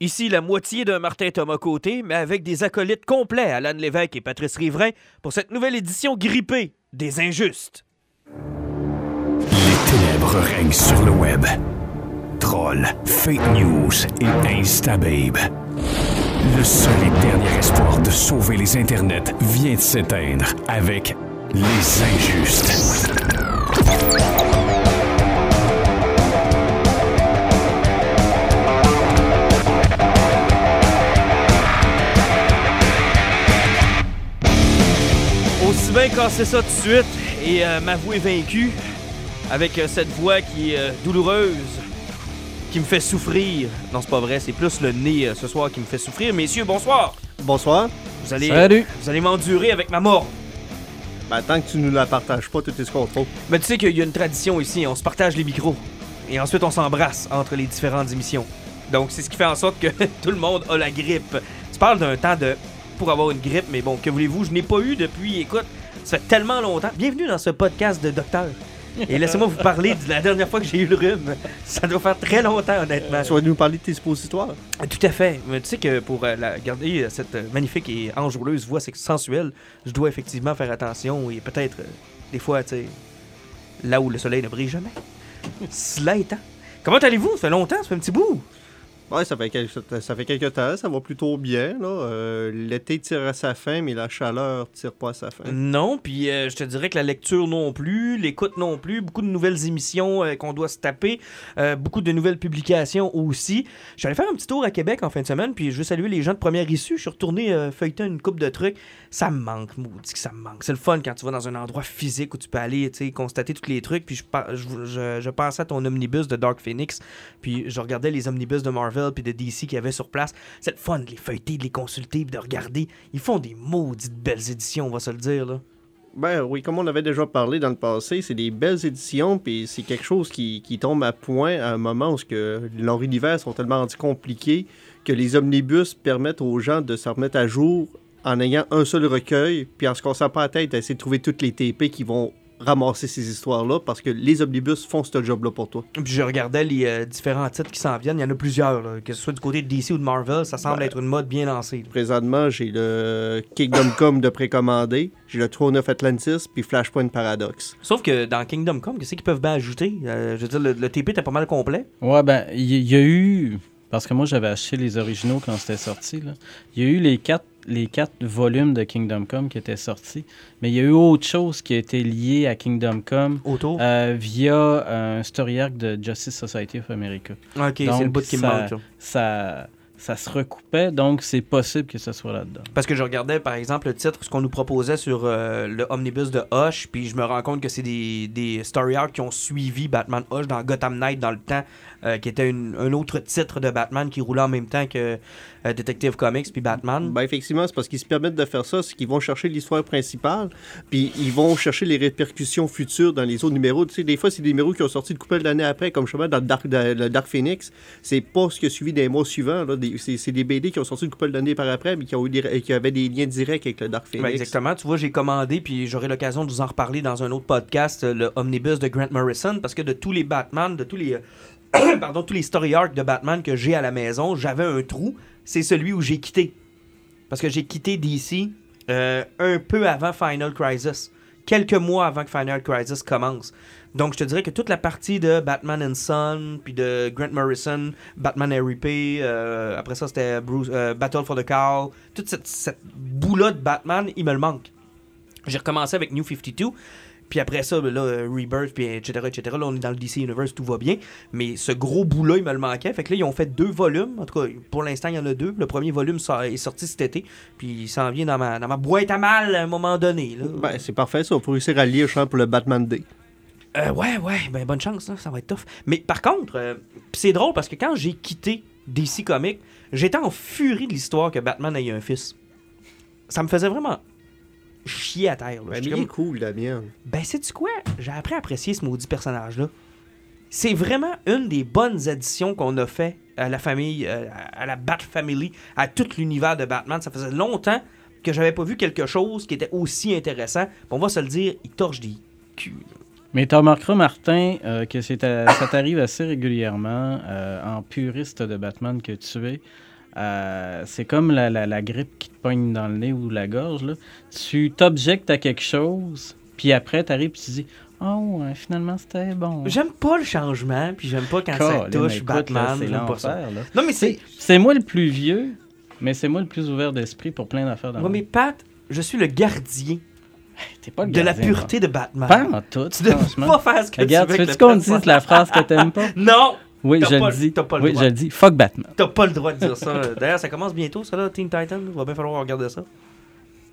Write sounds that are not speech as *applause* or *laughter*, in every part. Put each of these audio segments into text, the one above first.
Ici la moitié d'un Martin Thomas Côté, mais avec des acolytes complets, Alan Lévesque et Patrice Riverain, pour cette nouvelle édition grippée des Injustes. Les ténèbres règnent sur le web. Trolls, fake news et instababe. Le seul et dernier espoir de sauver les internets vient de s'éteindre avec les injustes. Bien casser ça tout de suite et euh, m'avouer vaincu avec euh, cette voix qui est euh, douloureuse, qui me fait souffrir. Non, c'est pas vrai, c'est plus le nez euh, ce soir qui me fait souffrir. Messieurs, bonsoir. Bonsoir. Vous allez, Salut. vous allez m'endurer avec ma mort. Ben, tant que tu nous la partages pas, tout est ce qu'on trouve. Mais tu sais qu'il y a une tradition ici, on se partage les micros. Et ensuite, on s'embrasse entre les différentes émissions. Donc, c'est ce qui fait en sorte que *laughs* tout le monde a la grippe. Tu parles d'un temps de pour avoir une grippe, mais bon, que voulez-vous, je n'ai pas eu depuis, écoute, ça fait tellement longtemps. Bienvenue dans ce podcast de docteur. Et laissez-moi vous parler de la dernière fois que j'ai eu le rhume. Ça doit faire très longtemps, honnêtement. Tu vas nous parler de tes suppositoires. Tout à fait. Mais tu sais que pour euh, la- garder euh, cette euh, magnifique et enjouleuse voix sensuelle, je dois effectivement faire attention et peut-être, euh, des fois, tu sais, là où le soleil ne brille jamais. Cela étant. Comment allez-vous? Ça fait longtemps, ça fait un petit bout. Ouais, ça fait, quel- ça fait quelques temps, ça va plutôt bien. là. Euh, L'été tire à sa fin, mais la chaleur tire pas à sa fin. Non, puis euh, je te dirais que la lecture non plus, l'écoute non plus, beaucoup de nouvelles émissions euh, qu'on doit se taper, beaucoup de nouvelles publications aussi. Je suis allé faire un petit tour à Québec en fin de semaine, puis je veux saluer les gens de première issue. Je suis retourné feuilleter une coupe de trucs. Ça me manque, maudit que ça me manque. C'est le fun quand tu vas dans un endroit physique où tu peux aller, constater tous les trucs. Puis je, je- je pensais à ton omnibus de Dark Phoenix, puis je regardais les omnibus de Marvel puis de DC qu'il y avait sur place. C'est le fun de les feuilleter, de les consulter, de regarder. Ils font des maudites belles éditions, on va se le dire, là. Ben oui, comme on avait déjà parlé dans le passé, c'est des belles éditions, puis c'est quelque chose qui, tombe à point à un moment où que leurs univers sont tellement rendus compliqués que les omnibus permettent aux gens de se remettre à jour en ayant un seul recueil, puis en se cassant pas la tête à de trouver toutes les TP qui vont ramasser ces histoires-là, parce que les omnibus font ce job-là pour toi. Puis je regardais les euh, différents titres qui s'en viennent. Il y en a plusieurs, là. que ce soit du côté de DC ou de Marvel. Ça semble Ouais. être une mode bien lancée. là. Présentement, j'ai le Kingdom *coughs* Come de précommandé, j'ai le Throne of Atlantis, puis Flashpoint Paradox. Sauf que dans Kingdom Come, qu'est-ce qu'ils peuvent bien ajouter? Euh, Je veux dire, le, le TP était pas mal complet. Ouais, ben, il y, a eu. Parce que moi, j'avais acheté les originaux quand c'était sorti. là. Il y a eu les quatre, les quatre volumes de Kingdom Come qui étaient sortis. Mais il y a eu autre chose qui a été lié à Kingdom Come Autour? euh, via un story arc de Justice Society of America. ok, c'est donc, le bout qui me ça- manque. là. Ça, ça se recoupait, donc c'est possible que ce soit là-dedans. Parce que je regardais, par exemple, le titre, ce qu'on nous proposait sur euh, le omnibus de Hush, puis je me rends compte que c'est des, des story arcs qui ont suivi Batman Hush dans Gotham Knight dans le temps, euh, qui était une- un autre titre de Batman qui roulait en même temps que euh, Detective Comics puis Batman. Ben effectivement, c'est parce qu'ils se permettent de faire ça, c'est qu'ils vont chercher l'histoire principale, puis ils vont chercher les répercussions futures dans les autres numéros. Tu sais, des fois, c'est des numéros qui ont sorti une couple d'années après, comme justement dans le Dark, dans le Dark Phoenix. C'est pas ce qui a suivi des mois suivants. C'est des BD qui ont sorti une couple d'années par après, mais qui, ont eu des- qui avaient des liens directs avec le Dark Ben, Phoenix. exactement. Tu vois, j'ai commandé, puis j'aurai l'occasion de vous en reparler dans un autre podcast, le omnibus de Grant Morrison, parce que de tous les Batman, de tous les, euh, *coughs* pardon, tous les story arcs de Batman que j'ai à la maison, j'avais un trou. C'est celui où j'ai quitté. Parce que j'ai quitté DC euh, un peu avant Final Crisis. Quelques mois avant que Final Crisis commence. Donc, je te dirais que toute la partie de Batman and Son, puis de Grant Morrison, Batman R.I.P., euh, après ça, c'était euh, Battle for the Cow, toute cette, cette bout-là de Batman, il me le manque. J'ai recommencé avec New 52, puis après ça, ben là, Rebirth, puis etc., etc., là, on est dans le DC Universe, tout va bien, mais ce gros bout-là, il me le manquait, fait que là, ils ont fait deux volumes, en tout cas, pour l'instant, il y en a deux, le premier volume ça, est sorti cet été, puis il s'en vient dans ma, dans ma boîte à mal à un moment donné, là. Ben, c'est parfait, ça. On peut réussir à lire, je pour le Batman Day. Euh, ouais, ouais, ben bonne chance, ça va être tough. Mais par contre, euh, c'est drôle parce que quand j'ai quitté DC Comics, j'étais en furie de l'histoire que Batman ait eu un fils. Ça me faisait vraiment chier à terre. là. Ben, est comme, cool, Damien. ben, sais-tu quoi? J'ai appris à apprécier ce maudit personnage-là. C'est vraiment une des bonnes additions qu'on a fait à la famille, euh, à la Bat Family, à tout l'univers de Batman. Ça faisait longtemps que j'avais pas vu quelque chose qui était aussi intéressant. On va se le dire, il torche des culs. Mais tu remarqueras, Martin, euh, que c'est à- ça t'arrive assez régulièrement euh, en puriste de Batman que tu es. Euh, c'est comme la, la- la grippe qui te pogne dans le nez ou la gorge. Là. Tu t'objectes à quelque chose, puis après, tu arrives et tu dis Oh, ouais, finalement, c'était bon. J'aime pas le changement, puis j'aime pas quand ça touche écoute, Batman. c'est pas ça. là. Non, mais c'est. C'est moi le plus vieux, mais c'est moi le plus ouvert d'esprit pour plein d'affaires dans Ouais, mais Pat, je suis le gardien T'es pas le de la pureté de Batman. Pas en tout, Tu pas faire ce que Regarde, tu tu veux. veux avec qu'on dise la phrase que t'aimes pas? *laughs* Non! Oui, je le dis. t'as pas le oui, droit. je le dis. Fuck Batman. T'as pas le droit de dire ça. *laughs* D'ailleurs, ça commence bientôt, ça, là, Teen Titan. Va bien falloir regarder ça.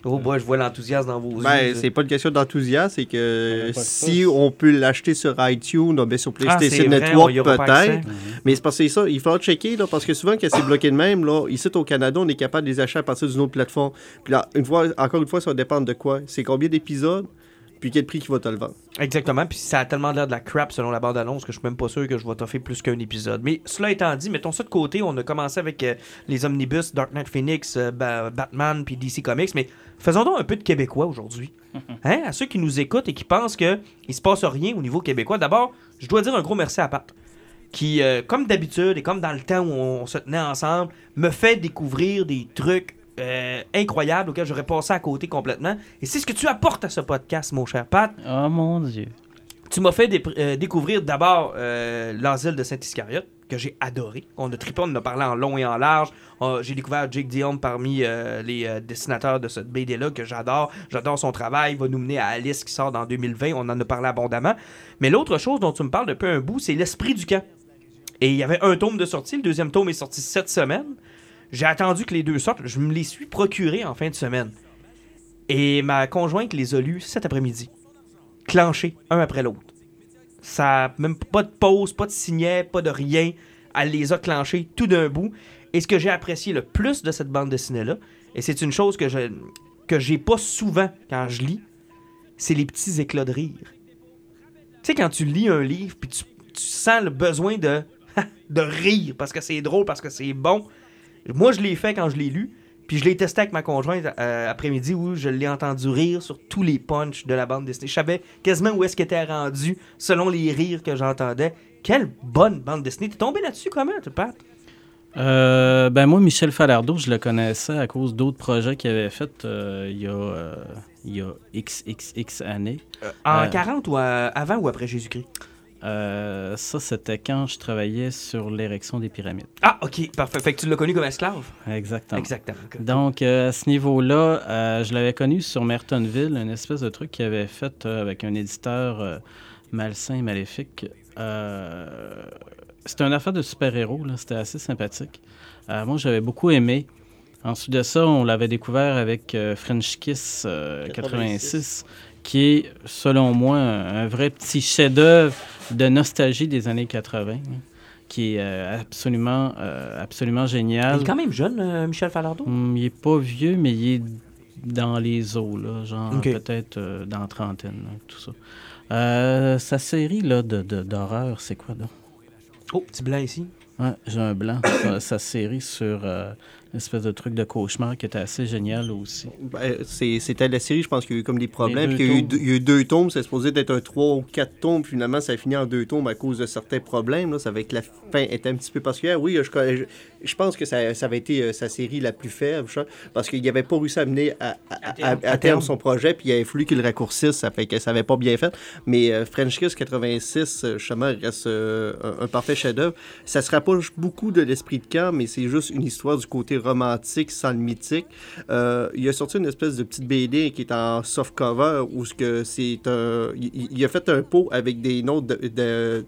Oh, boy, je vois l'enthousiasme dans vos Ben, yeux. c'est pas une question d'enthousiasme, c'est que si on peut l'acheter sur iTunes, ou bien sur Ah, PlayStation Network, peut-être. accès. Mais c'est parce que c'est ça, il faudra checker, là, parce que souvent, quand c'est bloqué de même, là, ici au Canada, on est capable de les acheter à partir d'une autre plateforme. Puis là, une fois, encore une fois, ça va dépendre de quoi. C'est combien d'épisodes, puis quel prix qui va te le vendre. Exactement, puis ça a tellement l'air de la crap selon la bande-annonce que je suis même pas sûr que je vais t'offrir plus qu'un épisode. Mais cela étant dit, mettons ça de côté, on a commencé avec euh, les omnibus, Dark Knight Phoenix, euh, Ba- Batman, puis DC Comics, mais faisons donc un peu de québécois aujourd'hui. *laughs* Hein? À ceux qui nous écoutent et qui pensent qu'il se passe rien au niveau québécois, d'abord, je dois dire un gros merci à Pat, qui, euh, comme d'habitude et comme dans le temps où on se tenait ensemble, me fait découvrir des trucs euh, incroyables auxquels j'aurais passé à côté complètement. Et c'est ce que tu apportes à ce podcast, mon cher Pat. Oh mon Dieu. Tu m'as fait dé- euh, découvrir d'abord euh, l'asile de Saint-Iscariote, que j'ai adoré. On a trippé, on en a parlé en long et en large. On- j'ai découvert Jake Dion parmi euh, les dessinateurs de cette BD-là, que j'adore. J'adore son travail. Il va nous mener à Alice qui sort dans 2020. On en a parlé abondamment. Mais l'autre chose dont tu me parles depuis un bout, c'est l'esprit du camp. Et il y avait un tome de sortie. Le deuxième tome est sorti cette semaine. J'ai attendu que les deux sortent. Je me les suis procurés en fin de semaine. Et ma conjointe les a lus cet après-midi. Clenchés, un après l'autre. Ça même pas de pause, pas de signet, pas de rien. Elle les a clenchés tout d'un bout. Et ce que j'ai apprécié le plus de cette bande dessinée-là, et c'est une chose que je que j'ai pas souvent quand je lis, c'est les petits éclats de rire. Tu sais, quand tu lis un livre, puis tu, tu sens le besoin de, *laughs* de rire parce que c'est drôle, parce que c'est bon. Moi, je l'ai fait quand je l'ai lu, puis je l'ai testé avec ma conjointe euh, après-midi où je l'ai entendu rire sur tous les punchs de la bande dessinée. Je savais quasiment où est-ce qu'elle était rendu selon les rires que j'entendais. Quelle bonne bande dessinée. T'es tombé là-dessus comment, tu Pat? Euh, ben moi, Michel Falardeau, je le connaissais à cause d'autres projets qu'il avait fait euh, il, y a, euh, il y a XXX années. En Euh. 40 ou euh, avant ou après Jésus-Christ? Euh, ça, c'était quand je travaillais sur l'érection des pyramides. Ah, ok, parfait. Fait que tu l'as connu comme esclave? Exactement. Exactement. Donc, euh, à ce niveau-là, euh, je l'avais connu sur Mertonville, une espèce de truc qu'il avait fait euh, avec un éditeur euh, malsain et maléfique. Euh, c'était une affaire de super-héros, là. c'était assez sympathique. Euh, moi, j'avais beaucoup aimé. Ensuite de ça, on l'avait découvert avec euh, French Kiss euh, 86, qui est, selon moi, un, un vrai petit chef-d'œuvre de nostalgie des années 80, hein, qui est euh, absolument, euh, absolument génial. Il est quand même jeune, euh, Michel Falardeau? Hum, il est pas vieux, mais il est dans les eaux, là, genre peut-être euh, dans la trentaine, là, tout ça. Sa série là, de, d'horreur, c'est quoi donc? Oh, petit blanc ici. Ouais, j'ai un blanc. *coughs* sa, série sur une espèce de truc de cauchemar qui était assez génial aussi. Ben, C'était la série, je pense qu'il y a eu comme des problèmes. puis Il y, a eu il y a eu deux tomes, c'est supposé être un trois ou quatre tomes. puis Finalement, ça a fini en deux tomes à cause de certains problèmes. Là. Ça avait que la fin était un petit peu particulière. Oui, je, je, je pense que ça, ça avait été euh, sa série la plus faible, je- parce qu'il n'avait pas réussi à mener à, à- à- terme. à À terme terme. son projet, puis il avait fallu qu'il le raccourcisse. Ça fait que ça n'avait pas bien fait. Mais euh, French Kiss 86, euh, justement, reste euh, un, un parfait chef-d'œuvre. Ça se rapproche beaucoup de l'esprit de camp, mais c'est juste une histoire du côté romantique sans le mythique. Euh, il a sorti une espèce de petite BD qui est en soft cover où ce que c'est un. Il, a fait un pot avec des de. de-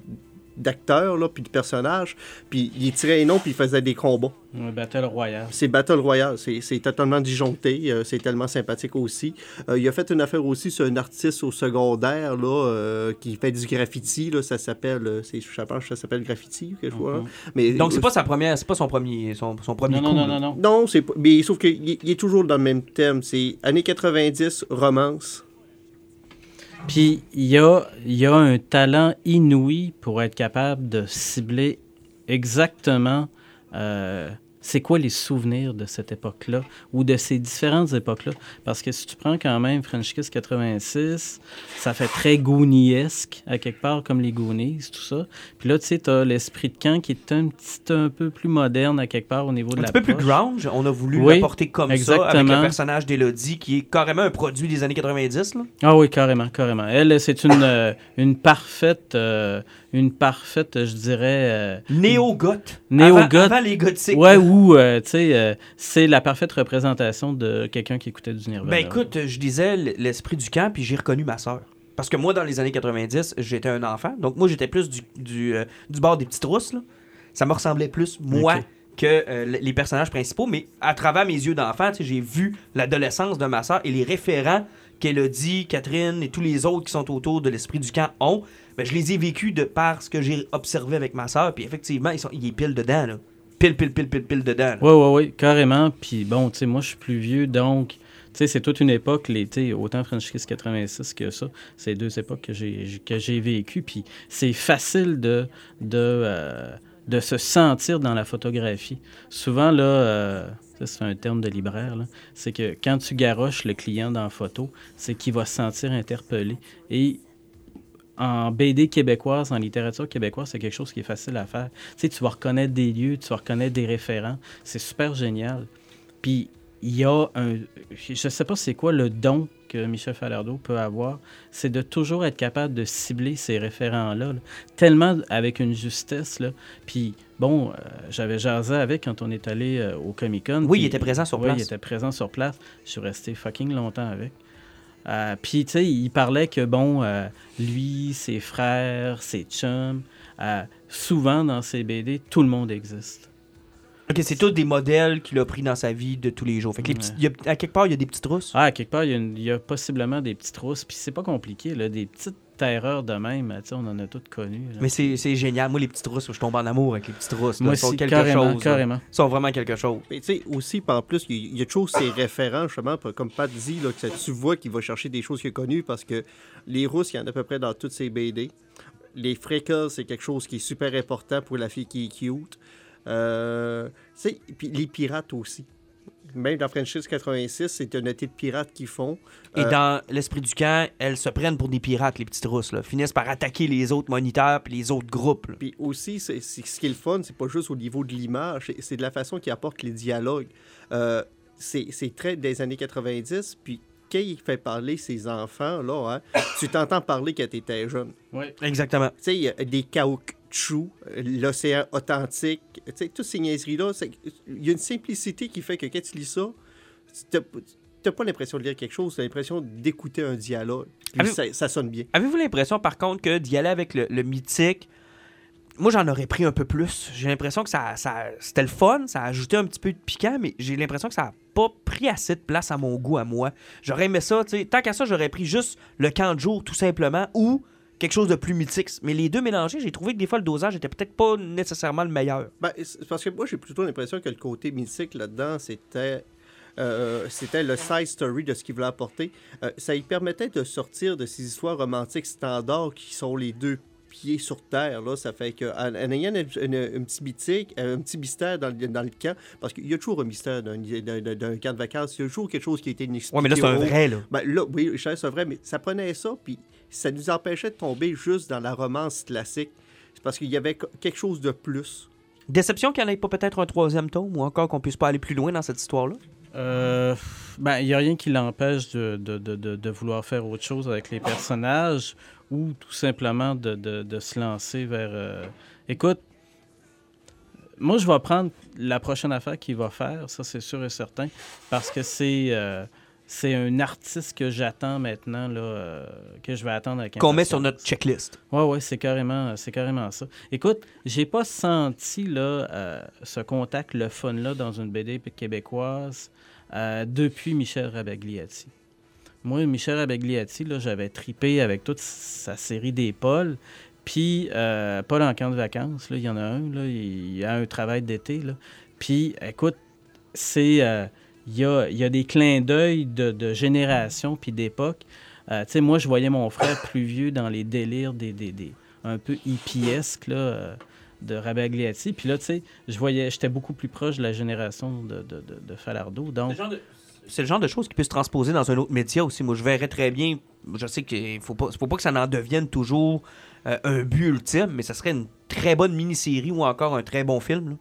d'acteurs là puis de personnages puis il tirait les noms puis il faisait des combats Un Battle Royale. c'est Battle Royale c'est c'est totalement disjoncté euh, c'est tellement sympathique aussi Euh, il a fait une affaire aussi sur un artiste au secondaire là euh, qui fait du graffiti là ça s'appelle euh, c'est je pense que ça s'appelle graffiti quelque chose là. Mhm. mais Donc, c'est pas sa première, c'est pas son premier, son, son premier Non, non, coup. non, non, non. Non, c'est mais sauf qu'il il est toujours dans le même thème. C'est années 90, romance. Puis il y a, y un talent inouï pour être capable de cibler exactement euh, c'est quoi les souvenirs de cette époque-là ou de ces différentes époques-là? Parce que si tu prends quand même French Kiss 86, ça fait très Gooniesque, à quelque part, comme les Goonies, tout ça. Puis là, tu sais, tu as l'esprit de camp qui est un petit un peu plus moderne, à quelque part, au niveau de Un la petit peu plus grunge. On a voulu Oui, l'apporter comme ça, avec le personnage d'Elodie, qui est carrément un produit des années 90. Là. Ah oui, carrément, carrément. Elle, c'est une, euh, une parfaite, euh, une parfaite, je dirais... euh, Néo-goth. Néo-goth. Avant, avant les gothiques. Ouais, ou, euh, tu sais, euh, c'est la parfaite représentation de quelqu'un qui écoutait du Nirvana. Ben écoute, je disais l'esprit du camp, puis j'ai reconnu ma sœur. Parce que moi, dans les années 90, j'étais un enfant. Donc moi, j'étais plus du, du, euh, du bord des petites rousses. là. Ça me ressemblait plus, moi, que les personnages principaux. Mais à travers mes yeux d'enfant, tu sais, j'ai vu l'adolescence de ma sœur et les référents qu'Elodie, Catherine et tous les autres qui sont autour de l'esprit du camp ont. Ben, je les ai vécus de par ce que j'ai observé avec ma sœur. Puis effectivement, ils sont, il pile dedans. Là. Pile, pile, pile, pile, pile dedans. Oui, oui, oui, carrément. Puis bon, tu sais, moi, je suis plus vieux, donc, tu sais, c'est toute une époque, sais, autant French Kiss 86 que ça. C'est deux époques que j'ai que j'ai vécues. Puis c'est facile de, de, euh, de se sentir dans la photographie. Souvent, là, euh, c'est un terme de libraire, là, c'est que quand tu garoches le client dans la photo, c'est qu'il va se sentir interpellé. Et en BD québécoise, en littérature québécoise, c'est quelque chose qui est facile à faire. Tu sais, tu vas reconnaître des lieux, tu vas reconnaître des référents. C'est super génial. Puis, il y a un... Je sais pas c'est quoi le don que Michel Falardeau peut avoir, c'est de toujours être capable de cibler ces référents-là, là, tellement avec une justesse. Là. Puis, bon, euh, j'avais jasé avec quand on est allé euh, au Comic-Con. Oui, puis- il était présent sur oui, place. il était présent sur place. Je suis resté fucking longtemps avec. Euh, Puis, tu sais, il parlait que, bon, euh, lui, ses frères, ses chums, euh, souvent dans ses BD, tout le monde existe. Ok, c'est tous des modèles qu'il a pris dans sa vie de tous les jours. Fait que les Ouais. petits- il y a- à quelque part, il y a des petites rousses. Ah, quelque part, il y a, une- il y a possiblement des petites rousses. Puis, c'est pas compliqué, là, des petites erreurs de même. Tu sais, on en a toutes connues. Mais c'est c'est génial. Moi, les petites rousses, je tombe en amour avec les petites rousses. Moi Ils sont quelque carrément, chose. carrément. Ils sont vraiment quelque chose. Mais tu sais, aussi, par plus, il y, a toujours ces référents, justement, comme Pat dit, là, que tu vois qu'il va chercher des choses qu'il a connues parce que les Russes, il y en a à peu près dans toutes ses BD. Les freckles, c'est quelque chose qui est super important pour la fille qui est cute. Euh, tu sais, puis les pirates aussi. Même dans Franchise 86, c'est un été de pirates qu'ils font. Et Euh, dans l'esprit du camp, elles se prennent pour des pirates, les petites rousses. Là. Finissent par attaquer les autres moniteurs puis les autres groupes. là. Puis aussi, c'est, c'est- ce qui est le fun, c'est pas juste au niveau de l'image, c'est, c'est de la façon qu'il apporte les dialogues. Euh, c'est, c'est très des années 90, puis quand il fait parler ses enfants, là, hein, tu t'entends parler quand t'étais jeune. Oui. Exactement. Tu sais, il y a des caoutchoucs, euh, l'océan authentique, tu sais, toutes ces niaiseries-là, il y a une simplicité qui fait que quand tu lis ça, tu n'as pas l'impression de lire quelque chose, tu as l'impression d'écouter un dialogue. Puis ça, ça sonne bien. Avez-vous l'impression, par contre, que d'y aller avec le, le mythique, moi, j'en aurais pris un peu plus. J'ai l'impression que ça, ça, c'était le fun, ça a ajouté un petit peu de piquant, mais j'ai l'impression que ça n'a pas pris assez de place à mon goût, à moi. J'aurais aimé ça, tu sais. Tant qu'à ça, j'aurais pris juste le camp de jour, tout simplement, ou quelque chose de plus mythique. Mais les deux mélangés, j'ai trouvé que des fois, le dosage était peut-être pas nécessairement le meilleur. Ben, parce que moi, j'ai plutôt l'impression que le côté mythique là-dedans, c'était. euh, c'était le side story de ce qu'il voulait apporter. Euh, ça lui permettait de sortir de ces histoires romantiques standards qui sont les deux pieds sur terre. Là. Ça fait que en, en ayant un petit mythique, un petit mystère dans, le- dans le camp, parce qu'il y a toujours un mystère d'un, camp de vacances, il y a toujours quelque chose qui a été inexpliqué. Ouais, mais là, c'est un vrai, là. ben, là, oui, c'est vrai, mais ça prenait ça, puis ça nous empêchait de tomber juste dans la romance classique. C'est parce qu'il y avait quelque chose de plus. Déception qu'il n'y en ait pas peut-être un troisième tome, ou encore qu'on puisse pas aller plus loin dans cette histoire-là? Euh, ben, il n'y a rien qui l'empêche de, de, de, de, de vouloir faire autre chose avec les personnages ou tout simplement de, de, de se lancer vers. euh, Écoute, moi, je vais prendre la prochaine affaire qu'il va faire, ça c'est sûr et certain, parce que c'est. euh, c'est un artiste que j'attends maintenant, là, euh, que je vais attendre avec Qu'on met sur notre checklist. Ouais, ouais, c'est carrément, c'est carrément ça. Écoute, j'ai pas senti là, euh, ce contact, le fun-là, dans une BD québécoise euh, depuis Michel Rabagliati. Moi, Michel Rabagliati, là, j'avais tripé avec toute sa série des Pauls. Puis, Paul en camp de vacances, là, il y en a un, là, il y a un travail d'été. là. Puis, écoute, c'est. Il y, a, y a des clins d'œil de, de génération puis d'époque. Euh, tu sais, moi, je voyais mon frère plus vieux dans les délires des, des, des- un peu hippiesques, là, euh, de Rabagliati. Puis là, tu sais, je voyais, j'étais beaucoup plus proche de la génération de, de, de, de Falardeau. C'est Donc, le genre de- C'est le genre de choses qui peut se transposer dans un autre média aussi. Moi, je verrais très bien. Je sais qu'il faut pas, faut pas que ça en devienne toujours euh, un but ultime, mais ça serait une très bonne mini-série ou encore un très bon film. là.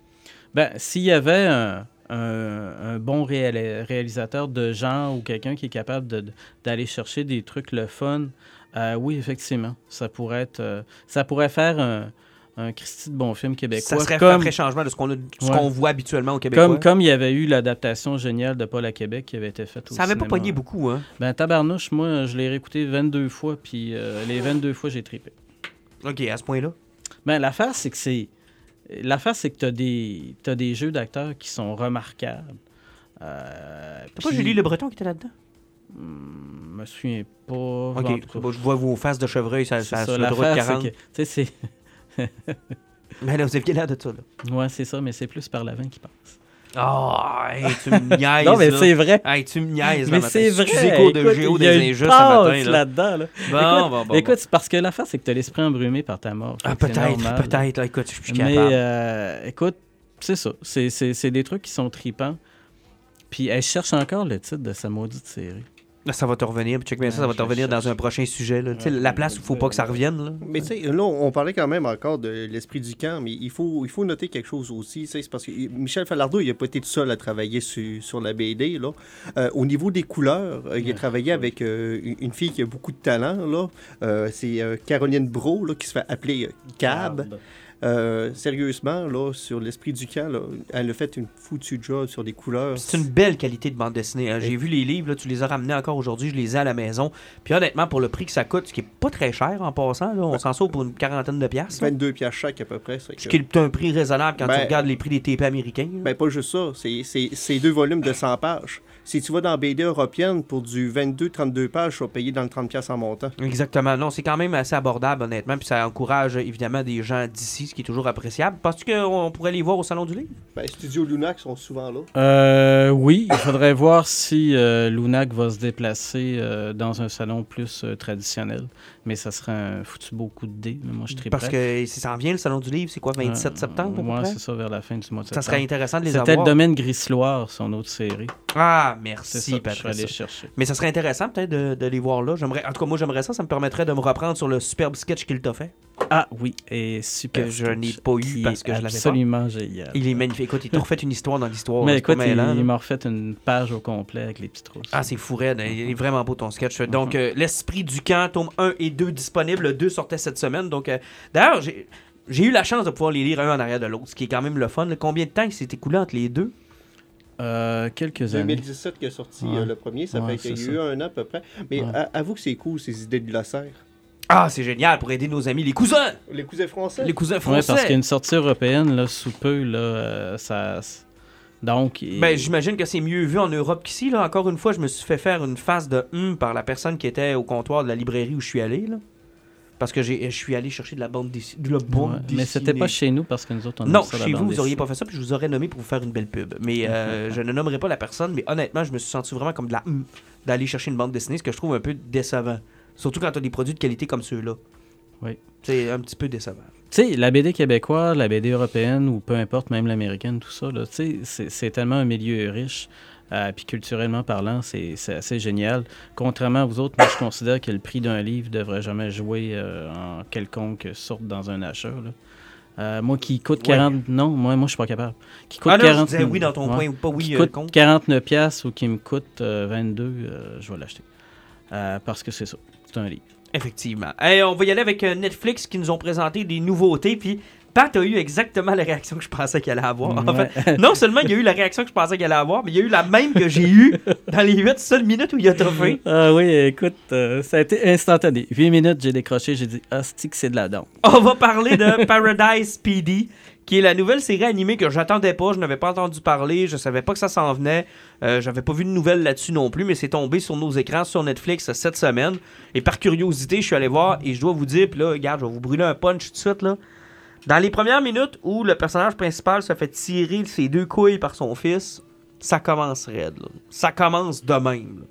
ben, s'il y avait un, un- un bon réal- réalisateur de genre ou quelqu'un qui est capable de- d'aller chercher des trucs le fun, euh, oui, effectivement, ça pourrait être, euh, ça pourrait faire un, un Christy de bon film québécois. Ça serait un comme, vrai changement de ce qu'on Ouais. voit habituellement au Québec. comme, comme il y avait eu l'adaptation géniale de Paul à Québec qui avait été faite au Ça avait pas pogné beaucoup, hein? Ben, tabarnouche, moi, je l'ai réécouté 22 fois, puis euh, les 22 fois, j'ai trippé. OK, à ce point-là? Ben, l'affaire, c'est que c'est. L'affaire, c'est que t'as des, t'as des jeux d'acteurs qui sont remarquables. Euh, T'as pas puis- Julie Le Breton qui était là-dedans? Je me souviens pas. OK, en tout cas, c'est bon, je vois vos faces de chevreuil ça, ça, ça, sur l'autoroute l'affaire, 40. c'est que. Tu sais, c'est. *laughs* Mais là, vous avez l'air de ça, là. Ouais, c'est ça, mais c'est plus par l'avant qui passe. Ah, hey, tu me *laughs* niaises, non, mais c'est vrai. Hey, tu me niaises, Mais c'est vrai. Cours de écoute, géo il y a des une injustes matin, là. là-dedans. Là. Bon, écoute, bon, bon, écoute, parce que l'affaire, c'est que t'as l'esprit embrumé par ta mort. Ah, peut-être, peut-être. Écoute, je suis plus Mais capable. euh, écoute, c'est ça. C'est- C'est c'est des trucs qui sont tripants. Puis elle cherche encore le titre de sa maudite série. Ça va te revenir. puis Check bien ça, ça va te revenir dans un prochain sujet. Là. Tu sais, Ouais. la place où il faut pas que ça revienne. Là. Mais tu sais, là, on parlait quand même encore de l'esprit du camp, mais il faut, il faut noter quelque chose aussi. tu sais, C'est parce que Michel Falardeau, il n'a pas été tout seul à travailler sur, sur la BD. Là. Euh, au niveau des couleurs, euh, il a travaillé ouais. avec euh, une fille qui a beaucoup de talent. Là. Euh, C'est euh, Caroline Bro, là, qui se fait appeler euh, Cab. Euh, sérieusement, là, sur l'esprit du camp, là, elle a fait une foutue job sur les couleurs. C'est une belle qualité de bande dessinée. hein. J'ai vu les livres, là, tu les as ramenés encore aujourd'hui, je les ai à la maison. Puis honnêtement, pour le prix que ça coûte, ce qui est pas très cher en passant, là, on s'en sort pour une quarantaine de piastres. là. 22 piastres chaque à peu près. c'est Ce qui est un prix raisonnable quand tu Ben- regardes les prix des TP américains. Ben, pas juste ça. C'est- deux volumes de 100 pages. Si tu vas dans BD européenne, pour du 22-32 pages, tu vas payer dans le 30$ piastres en montant. Exactement. Non, c'est quand même assez abordable, honnêtement. Puis ça encourage évidemment des gens d'ici, ce qui est toujours appréciable. Penses-tu qu'on pourrait les voir au Salon du Livre? Ben, Studio Lunac sont souvent là. Euh, oui, il faudrait voir si euh, Lunac va se déplacer euh, dans un salon plus euh, traditionnel. Mais ça serait un foutu beau coup de dé. là. Moi, je suis Parce que ça s'en vient, le Salon du Livre, c'est quoi, 27 septembre? à peu Ouais, près? c'est ça, vers la fin du mois de Ça septembre. serait intéressant de les C'était le avoir. domaine Grisloir, son autre série. Ah, merci, ça, je suis Patrice. allé chercher. Mais ça serait intéressant peut-être de, de les voir là. J'aimerais, en tout cas, moi j'aimerais ça. Ça me permettrait de me reprendre sur le superbe sketch qu'il t'a fait. Ah oui, et super. Que je n'ai pas eu parce que je l'avais pas. absolument génial. Il est magnifique. Écoute, il t'a refait une histoire dans l'histoire. Mais écoute, il, m'a refait une page au complet avec les petites trousses. Ah, c'est fou, raide. Il est vraiment beau ton sketch. Donc, euh, L'Esprit du camp, tome 1 et 2 disponibles. Le 2 sortait cette semaine. Donc, euh, d'ailleurs, j'ai. J'ai eu la chance de pouvoir les lire un en arrière de l'autre, ce qui est quand même le fun. Combien de temps il s'est écoulé entre les deux? Euh, quelques années. 2017 qui est sorti Ouais. euh, le premier, ça Ouais, fait qu'il y a eu un an à peu près. Mais Ouais. a- avoue que c'est cool, ces idées de glossaire. Ah, c'est génial pour aider nos amis, les cousins Les cousins français. Les cousins Ouais, français parce qu'il y a une sortie européenne, là, sous peu, là, euh, ça... Donc... Ben, j'imagine que c'est mieux vu en Europe qu'ici. Là. Encore une fois, je me suis fait faire une face de hum par la personne qui était au comptoir de la librairie où je suis allé. Là. Parce que j'ai- je suis allé chercher de la bande, dessi- de la bande Ouais, dessinée. Mais c'était pas chez nous parce que nous autres, on Non, la chez bande vous, vous auriez pas fait ça, puis je vous aurais nommé pour vous faire une belle pub. Mais euh, *laughs* je ne nommerai pas la personne, mais honnêtement, je me suis senti vraiment comme de la hum d'aller chercher une bande dessinée, ce que je trouve un peu décevant. Surtout quand tu as des produits de qualité comme ceux-là. Oui. C'est un petit peu décevant. Tu sais, la BD québécoise, la BD européenne, ou peu importe, même l'américaine, tout ça, là, tu sais, c'est- tellement un milieu riche. euh, puis culturellement parlant, c'est assez génial. Contrairement à vous autres, moi, je considère que le prix d'un livre devrait jamais jouer euh, en quelconque sorte dans un achat. là. Euh, moi qui coûte Ouais. 40... Non, moi, moi je suis pas capable. Qui coûte Ah non, 40... je disais oui dans ton ouais. point ou pas oui qui euh, coûte contre. 49 pièces ou qui me coûte euh, 22, euh, je vais l'acheter. Parce que c'est ça, c'est un livre. Effectivement. Hey, on va y aller avec euh, Netflix qui nous ont présenté des nouveautés. Puis Pat a eu exactement la réaction que je pensais qu'elle allait avoir. En Ouais. fait, non seulement il y a eu la réaction que je pensais qu'elle allait avoir, mais il y a eu la même que j'ai eue dans les 8 seules minutes où il a toffé. *laughs* Ah oui, écoute, euh, ça a été instantané. 8 minutes, j'ai décroché, j'ai dit, ah, c'est que c'est de la dent? On va parler de Paradise PD, qui est la nouvelle série animée que j'attendais pas, je n'avais pas entendu parler, je savais pas que ça s'en venait, euh, j'avais pas vu de nouvelles là-dessus non plus, mais c'est tombé sur nos écrans sur Netflix cette semaine. Et par curiosité, je suis allé voir et je dois vous dire, puis là, regarde, je vais vous brûler un punch tout de suite là. Dans les premières minutes où le personnage principal se fait tirer ses deux couilles par son fils, ça commence raide. Ça commence de même.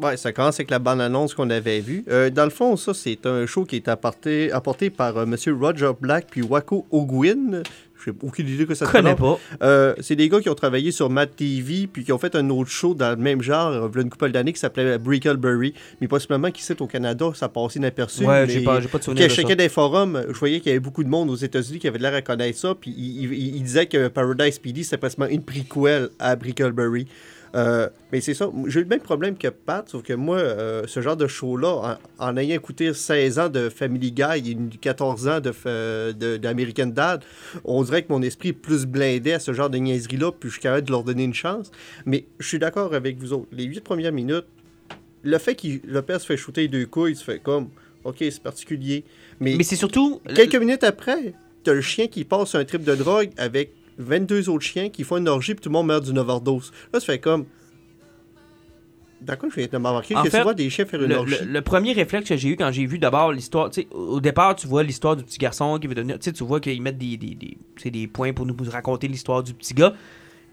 Ouais, ça commence avec la bande-annonce qu'on avait vue. Euh, dans le fond, ça, c'est un show qui est apporté, apporté par euh, Monsieur Roger Black puis Wako Ogwin. Je n'ai aucune idée que ça connais pas. Euh, c'est des gars qui ont travaillé sur Mad TV puis qui ont fait un autre show dans le même genre, il y a une couple d'années, qui s'appelait Brickleberry. Mais possiblement qu'ici, au Canada, ça passait inaperçu. Ouais, j'ai pas, pas de Quand souvenir je de des forums, je voyais qu'il y avait beaucoup de monde aux États-Unis qui avait l'air à connaître ça, puis il, il- il disait que Paradise PD, c'était pratiquement une prequel à Brickleberry. Euh, mais c'est ça, j'ai eu le même problème que Pat, sauf que moi, euh, ce genre de show-là, en, en ayant écouté 16 ans de Family Guy et une- 14 ans de, fa- de- d'American Dad, on dirait que mon esprit est plus blindé à ce genre de niaiserie-là, puis je suis capable de leur donner une chance. Mais je suis d'accord avec vous autres. Les 8 premières minutes, le fait que se fait shooter les deux couilles, tu fais comme, ok, c'est particulier. Mais, Mais c'est surtout. quelques minutes après, t'as le chien qui passe un trip de drogue avec 22 autres chiens qui font une orgie puis tout le monde meurt d'une overdose. Là, tu fais comme. D'accord, je viens de m'embarquer que fait, tu vois des chiens faire une Le, orgie. le- le premier réflexe que j'ai eu quand j'ai vu d'abord l'histoire, tu sais, au départ, tu vois l'histoire du petit garçon qui veut devenir. Tu sais, tu vois qu'ils mettent des, des, des, points pour nous raconter l'histoire du petit gars.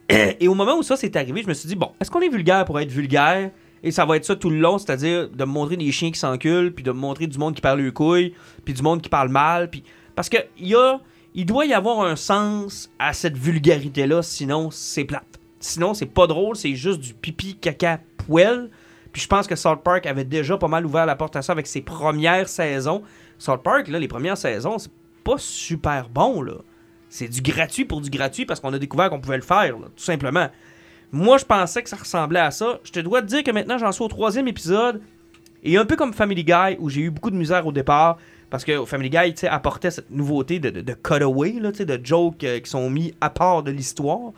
Et au moment où ça s'est arrivé, je me suis dit, bon, est-ce qu'on est vulgaire pour être vulgaire? Et ça va être ça tout le long, c'est-à-dire de me montrer des chiens qui s'enculent, puis de me montrer du monde qui parle le couilles, puis du monde qui parle mal. Puis... Parce que il y a, il doit y avoir un sens à cette vulgarité-là, sinon c'est plate. Sinon, c'est pas drôle, c'est juste du pipi, caca, poêle. Puis je pense que South Park avait déjà pas mal ouvert la porte à ça avec ses premières saisons. South Park, là, les premières saisons, c'est pas super bon, là. C'est du gratuit pour du gratuit parce qu'on a découvert qu'on pouvait le faire, tout simplement. Moi, je pensais que ça ressemblait à ça. Je te dois te dire que maintenant, j'en suis au troisième épisode. Et un peu comme Family Guy, où j'ai eu beaucoup de misère au départ, parce que Family Guy apportait cette nouveauté de, de, cutaway, de jokes euh, qui sont mis à part de l'histoire.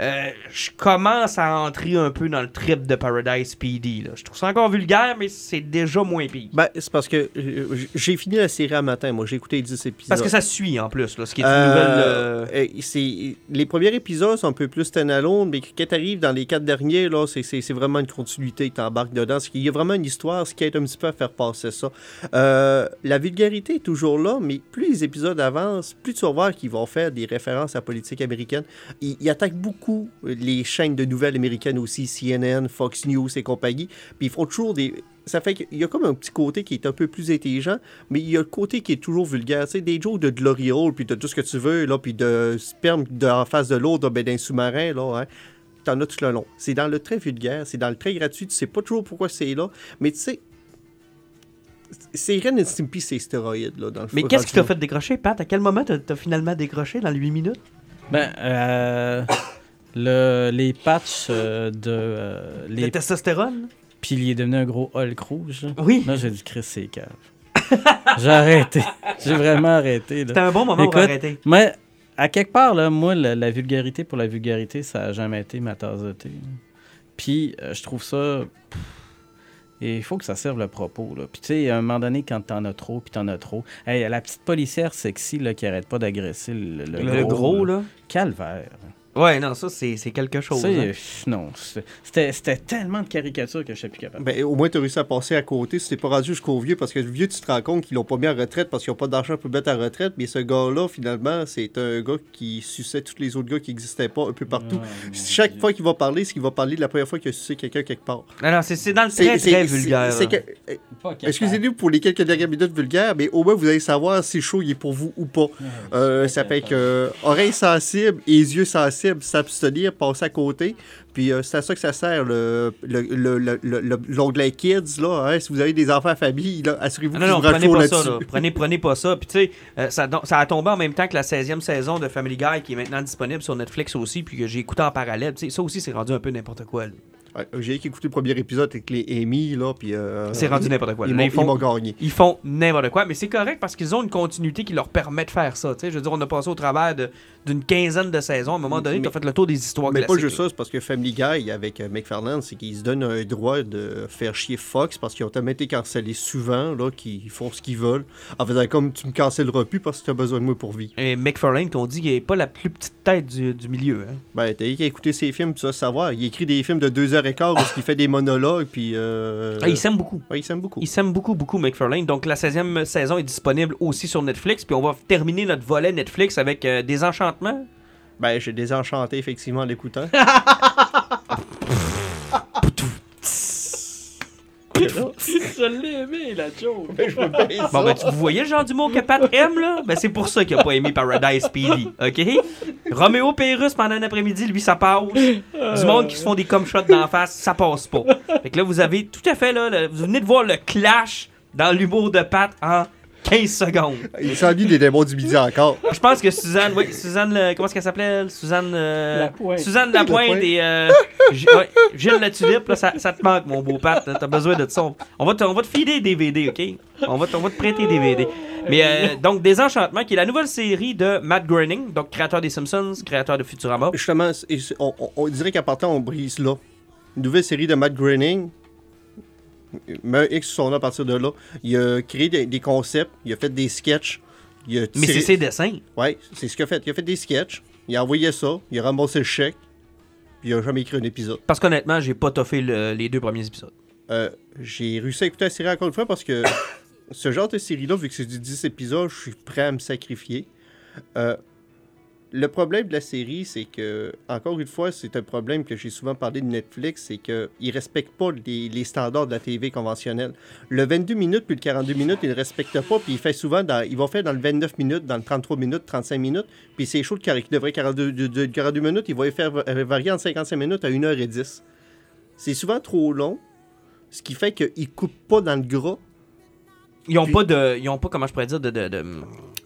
Euh, je commence à entrer un peu dans le trip de Paradise PD. Là. Je trouve ça encore vulgaire, mais c'est déjà moins pire. Ben, c'est parce que euh, j'ai fini la série à matin. Moi, j'ai écouté 10 épisodes. Parce que ça suit en plus, là, ce qui est une Euh, nouvelle. les premiers épisodes sont un peu plus stand-alone, mais quand tu arrives dans les quatre derniers, là, c'est, vraiment une continuité que tu embarques dedans. Il y a vraiment une histoire, ce qui aide un petit peu à faire passer ça. La vulgarité est toujours là, mais plus les épisodes avancent, plus tu vas voir qu'ils vont faire des références à la politique américaine. Ils, ils attaquent beaucoup les chaînes de nouvelles américaines aussi, CNN, Fox News et compagnie. Puis ils font toujours des. Ça fait qu'il y a comme un petit côté qui est un peu plus intelligent, mais il y a le côté qui est toujours vulgaire. Tu sais, des jokes de Glory Hole, puis de tout ce que tu veux, là, puis de sperme de, en face de l'autre, ben, d'un sous-marin, là, hein. T'en as tout le long. C'est dans le très vulgaire, c'est dans le très gratuit, tu sais pas toujours pourquoi c'est là, mais tu sais. C'est Ren et Stimpy, c'est stéroïdes, là, dans le Mais qu'est-ce qui t'a fait décrocher, Pat? À quel moment t'as t'as finalement décroché dans les 8 minutes? Ben, euh, le, les patchs euh, de. euh, Le les, testostérone? puis il est devenu un gros Hulk rouge. là. Oui. Là, j'ai dit, Chris, c'est cave. *laughs* j'ai arrêté. J'ai vraiment arrêté. là. C'était un bon moment pour Écoute, arrêter. Mais à quelque part, là, moi, la, la vulgarité pour la vulgarité, ça n'a jamais été ma tasse de thé. Puis, euh, je trouve ça. pff, Et il faut que ça serve le propos. Là. Puis, tu sais, à un moment donné, quand t'en as trop, puis t'en as trop. Hey, la petite policière sexy là, qui arrête pas d'agresser le, le Le, gros, là. Calvaire. Ouais, non, ça, c'est c'est quelque chose. Sais, hein. non, c'était c'était tellement de caricatures que je suis plus capable. Ben, au moins, tu as réussi à passer à côté. Si t'es pas rendu jusqu'au vieux, parce que le vieux, tu te rends compte qu'ils l'ont pas mis en retraite parce qu'ils ont pas d'argent pour mettre en retraite. Mais ce gars-là, finalement, c'est un gars qui suçait tous les autres gars qui n'existaient pas un peu partout. Ah, Chaque Dieu. fois qu'il va parler, c'est qu'il va parler de la première fois qu'il a sucé quelqu'un quelque part. Non, non, c'est c'est dans le C'est- très, c'est- très vulgaire. Pas capable. Excusez-nous pour les quelques dernières minutes vulgaires, mais au moins vous allez savoir si chaud il est pour vous ou pas. Ah, Euh, ça fait que euh, oreilles sensibles et yeux sensibles, s'abstenir, passer à côté. Puis euh, c'est à ça que ça sert le- le- le- le- l'onglet Kids. Là, hein. Si vous avez des enfants à famille, assurez-vous que non, non, vous prenez pas ça. Là. Prenez, prenez pas ça. Puis tu sais, euh, ça, ça a tombé en même temps que la 16e saison de Family Guy qui est maintenant disponible sur Netflix aussi, puis que j'ai écouté en parallèle. Ça aussi, c'est rendu un peu n'importe quoi. là. Ouais, J'ai écouté le premier épisode avec les Amy, là, puis... euh, C'est rendu n'importe quoi. Ils font- ils m'ont gagné. Ils font n'importe quoi, mais c'est correct parce qu'ils ont une continuité qui leur permet de faire ça. tu sais. Je veux dire, on a passé au travers d'une quinzaine de saisons. À un moment donné, tu as fait le tour des histoires Mais pas juste ça, c'est parce que Family Guy, avec euh, McFarlane, c'est qu'ils se donnent un droit de faire chier Fox parce qu'ils ont tellement été cancellés souvent, là, qu'ils font ce qu'ils veulent. En faisant comme tu me cancelleras plus parce que tu as besoin de moi pour vivre. Et McFarlane, qu'on dit qu'il n'est pas la plus petite tête du, du milieu. hein. Ben, t'as qu'à écouter ses films, tu vas savoir. Il écrit des films de deux heures quart où il fait des monologues, puis. Euh... Ah, il s'aime beaucoup. Ouais, il s'aime beaucoup. Il s'aime beaucoup, beaucoup, McFarlane. Donc, la 16e saison est disponible aussi sur Netflix. Puis, on va terminer notre volet Netflix avec euh, des enchantements. Ben, j'ai désenchanté, effectivement, en l'écoutant. *laughs* Je l'ai aimé, la joke. Je veux bien Bon, ben, tu, vous voyez le genre d'humour que Pat aime, là? Ben, c'est pour ça qu'il a pas aimé Paradise Speedy, OK? Roméo Pérus, pendant un après-midi, lui, ça passe. Du monde qui se font des cum shots d'en face, ça passe pas. Fait que là, vous avez tout à fait, là, le- vous venez de voir le clash dans l'humour de Pat en 15 secondes. Il s'ennuie des démons du midi encore. Je pense que Suzanne, oui, Suzanne, le- comment est-ce qu'elle s'appelait? Suzanne, euh, Lapointe. Suzanne Lapointe Lapointe. et euh, G- ouais, Gilles La Tulipe, là, ça, ça te manque, mon beau Pat. là, T'as besoin de ça. On va te, on va te filer des DVD, OK? On va, te- on va te prêter des DVD. Mais euh, donc, Désenchantement, qui est la nouvelle série de Matt Groening, donc créateur des Simpsons, créateur de Futurama. Justement, c'est- c'est- on, on- on dirait qu'à partant, on brise là. Une nouvelle série de Matt Groening. X sur son nom à partir de là. Il a créé des, des concepts, il a fait des sketchs. Il a Mais c'est ses dessins. Ouais, c'est ce qu'il a fait. Il a fait des sketchs, il a envoyé ça, il a remboursé le chèque, puis il a jamais écrit un épisode. Parce qu'honnêtement, j'ai pas toffé le- les deux premiers épisodes. Euh, j'ai réussi à écouter la série encore une fois parce que *coughs* ce genre de série-là, vu que c'est du 10 épisodes, je suis prêt à me sacrifier. Euh, le problème de la série, c'est que, encore une fois, c'est un problème que j'ai souvent parlé de Netflix, c'est qu'ils ne respectent pas les, les standards de la TV conventionnelle. Le 22 minutes puis le 42 minutes, ils ne respectent pas, puis ils, fait souvent dans, ils vont faire dans le 29 minutes, dans le 33 minutes, 35 minutes, puis c'est chaud qui devrait 42, de, de- 42 minutes, ils vont les faire euh, varier entre 55 minutes à 1h10. C'est souvent trop long, ce qui fait qu'ils coupent pas dans le gras. Ils ont Puis- pas de. Ils ont pas, comment je pourrais dire, de, de, de,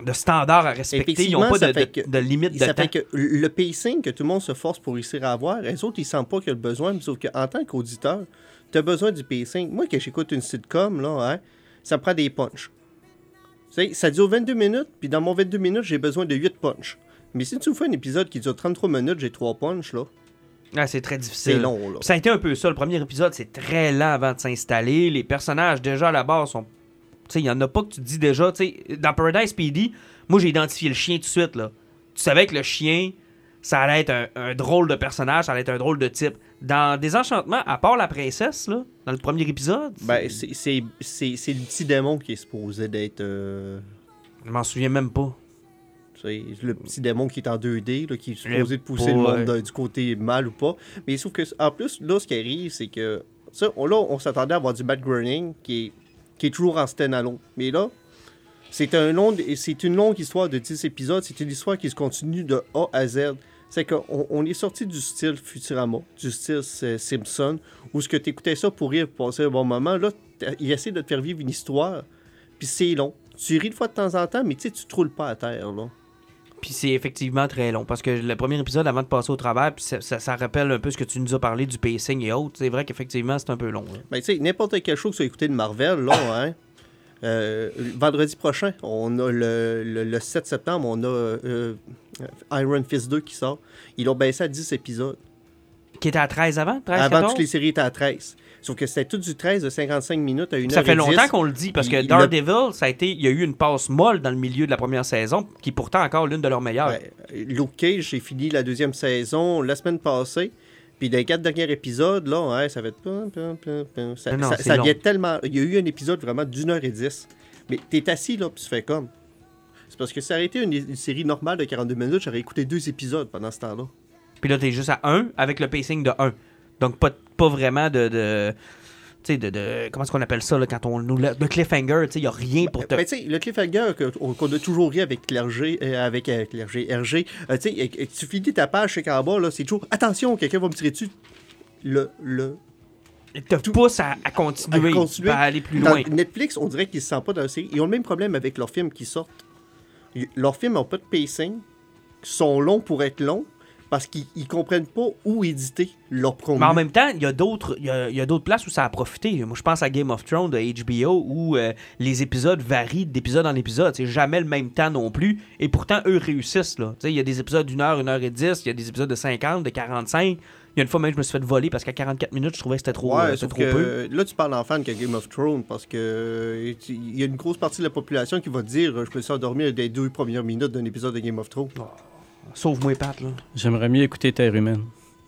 de standards à respecter. Ils ont Effectivement, pas de, de, que- de limite de ça temps. fait que le pacing que tout le monde se force pour réussir à avoir, les autres, ils sentent pas qu'il y a le besoin, sauf qu'en tant qu'auditeur, tu as besoin du pacing. Moi, quand j'écoute une sitcom, là, hein, ça me prend des punchs. Tu sais, ça dure 22 minutes, puis dans mon 22 minutes, j'ai besoin de 8 punchs. Mais si tu fais un épisode qui dure 33 minutes, j'ai 3 punchs, là. Ah, c'est très difficile. C'est long, là. Puis ça a été un peu ça. Le premier épisode, c'est très lent avant de s'installer. Les personnages, déjà à la base, sont. Tu sais, il y en a pas que tu te dis déjà. Tu sais, dans Paradise PD, moi, j'ai identifié le chien tout de suite, là. Tu savais que le chien, ça allait être un, un drôle de personnage, ça allait être un drôle de type. Dans Désenchantement, à part la princesse, là, dans le premier épisode, Ben, c'est- c'est c'est- c'est le petit démon qui est supposé d'être. euh, je m'en souviens même pas. tu sais, le petit démon qui est en 2D, là, qui est supposé de pousser le monde ouais. du côté mal ou pas. Mais sauf que, en plus, là, ce qui arrive, c'est que. Ça, on, là, on s'attendait à avoir du Matt Groening qui est, qui est toujours en stand-alone. Mais là, c'est une longue histoire de 10 épisodes. C'est une histoire qui se continue de A à Z. C'est qu'on on est sorti du style Futurama, du style Simpson, où ce que tu écoutais ça pour rire, pour passer un bon moment. Là, il essaie de te faire vivre une histoire, puis c'est long. Tu ris de fois de temps en temps, mais tu tu te roules pas à terre, là. Puis c'est effectivement très long. Parce que le premier épisode, avant de passer au travers, puis ça, ça- ça rappelle un peu ce que tu nous as parlé du pacing et autres. C'est vrai qu'effectivement, c'est un peu long. là. Ben, tu sais, n'importe quelle chose que tu as écouté de Marvel, là, *coughs* hein. euh, vendredi prochain, on a le, le- le 7 septembre, on a euh, Iron Fist 2 qui sort. Ils l'ont baissé à 10 épisodes. Qui était à 13 avant? 13, Avant, 14? toutes les séries étaient à 13. Sauf que c'était tout du 13 de 55 minutes à 1 Ça fait longtemps qu'on le dit parce que Il- il Daredevil, ça a été, il y a eu une passe molle dans le milieu de la première saison, qui est pourtant encore l'une de leurs meilleures. Ouais, Luke Cage, j'ai fini la deuxième saison la semaine passée. Puis dans les quatre derniers épisodes, là, ouais, ça va être. Ça, non, ça- vient tellement. Il y a eu un épisode vraiment d'une heure et dix. Mais t'es assis là, puis tu fais comme. C'est parce que si ça aurait été une, une série normale de 42 minutes, j'aurais écouté deux épisodes pendant ce temps-là. Puis là, t'es juste à 1 avec le pacing de 1. Donc, pas, pas vraiment de. de de, de- Comment est-ce qu'on appelle ça là, quand on nous. De cliffhanger, il n'y a rien pour te. Ben, sais, le cliffhanger qu'on a toujours ri avec Clergé, euh, avec euh, Clergé, RG, euh, tu finis ta page chez en bas, c'est toujours attention, quelqu'un va me tirer dessus. Le, le, Il te pousse à, à continuer, À continuer. à aller plus Dans loin. Netflix, on dirait qu'ils se sentent pas dans la série. Ils ont le même problème avec leurs films qui sortent. Leurs films n'ont pas de pacing, sont longs pour être longs, parce qu'ils ils comprennent pas où éditer leur contenu. Mais en même temps, il y a d'autres y a, y places où ça a profité. Moi, je pense à Game of Thrones de HBO où euh, les épisodes varient d'épisode en épisode. C'est jamais le même temps non plus. Et pourtant, eux réussissent. Il y a des épisodes d'une heure, une heure et dix. Il y a des épisodes de 50, de 45. Il y a une fois même, je me suis fait voler parce qu'à 44 minutes, je trouvais que c'était trop, euh, Ouais, trop que peu. là, tu parles en fan que Game of Thrones parce que euh, il y a une grosse partie de la population qui va te dire Je me suis endormi des deux premières minutes d'un épisode de Game of Thrones. Sauve-moi, Pat. Là. J'aimerais mieux écouter Terre humaine.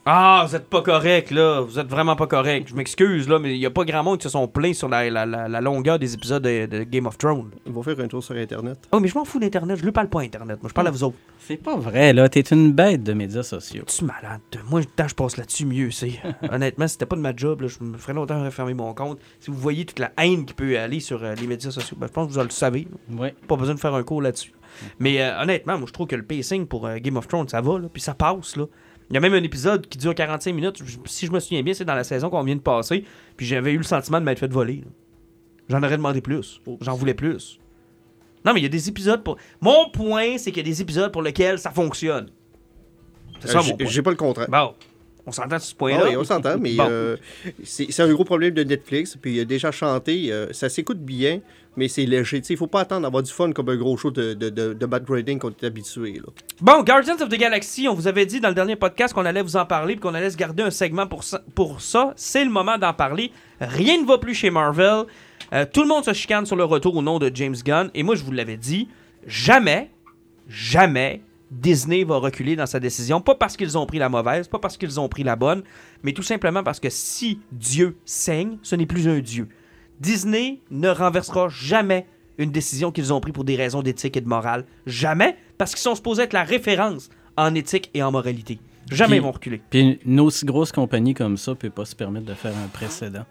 Ah, vous êtes pas correct, là. Vous êtes vraiment pas correct. Je m'excuse, là, mais il y a pas grand monde qui se sont plaints sur la, la- la- la longueur des épisodes de, de Game of Thrones. Ils vont faire un tour sur Internet. Oh, mais je m'en fous d'Internet. Je lui parle pas Internet. Moi, je parle à vous autres. C'est pas vrai, là. T'es une bête de médias sociaux. Tu malade. Moi, le temps que je passe là-dessus, mieux c'est. *laughs* Honnêtement, si c'était pas de ma job, là, je me ferais longtemps refermer mon compte. Si vous voyez toute la haine qui peut aller sur euh, les médias sociaux, ben, je pense que vous le savez. là. Ouais. Pas besoin de faire un cours là-dessus. Mais euh, honnêtement, moi, je trouve que le pacing pour euh, Game of Thrones, ça va, là, puis ça passe. Là. Il y a même un épisode qui dure 45 minutes. Si je me souviens bien, c'est dans la saison qu'on vient de passer. Puis j'avais eu le sentiment de m'être fait voler. J'en aurais demandé plus. J'en voulais plus. Non, mais il y a des épisodes pour. Mon point, c'est qu'il y a des épisodes pour lesquels ça fonctionne. C'est ça Euh, mon j'ai- point. J'ai pas le contraire. Bon, on s'entend sur ce Ah point-là. oui, on s'entend, mais Bon. euh, c'est un gros problème de Netflix. Puis il a déjà chanté, euh, ça s'écoute bien, mais c'est léger. Il faut pas attendre d'avoir du fun comme un gros show de, de, de, de bad grading qu'on est habitué. Là. Bon, Guardians of the Galaxy, on vous avait dit dans le dernier podcast qu'on allait vous en parler puis qu'on allait se garder un segment pour ça. Pour ça. C'est le moment d'en parler. Rien ne va plus chez Marvel. Euh, tout le monde se chicane sur le retour au nom de James Gunn. Et moi, je vous l'avais dit, jamais, jamais Disney va reculer dans sa décision. Pas parce qu'ils ont pris la mauvaise, pas parce qu'ils ont pris la bonne, mais tout simplement parce que si Dieu saigne, ce n'est plus un Dieu. Disney ne renversera jamais une décision qu'ils ont prise pour des raisons d'éthique et de morale. Jamais, parce qu'ils sont supposés être la référence en éthique et en moralité. Jamais Puis- ils vont reculer. Puis une aussi grosse compagnie comme ça peut pas se permettre de faire un précédent.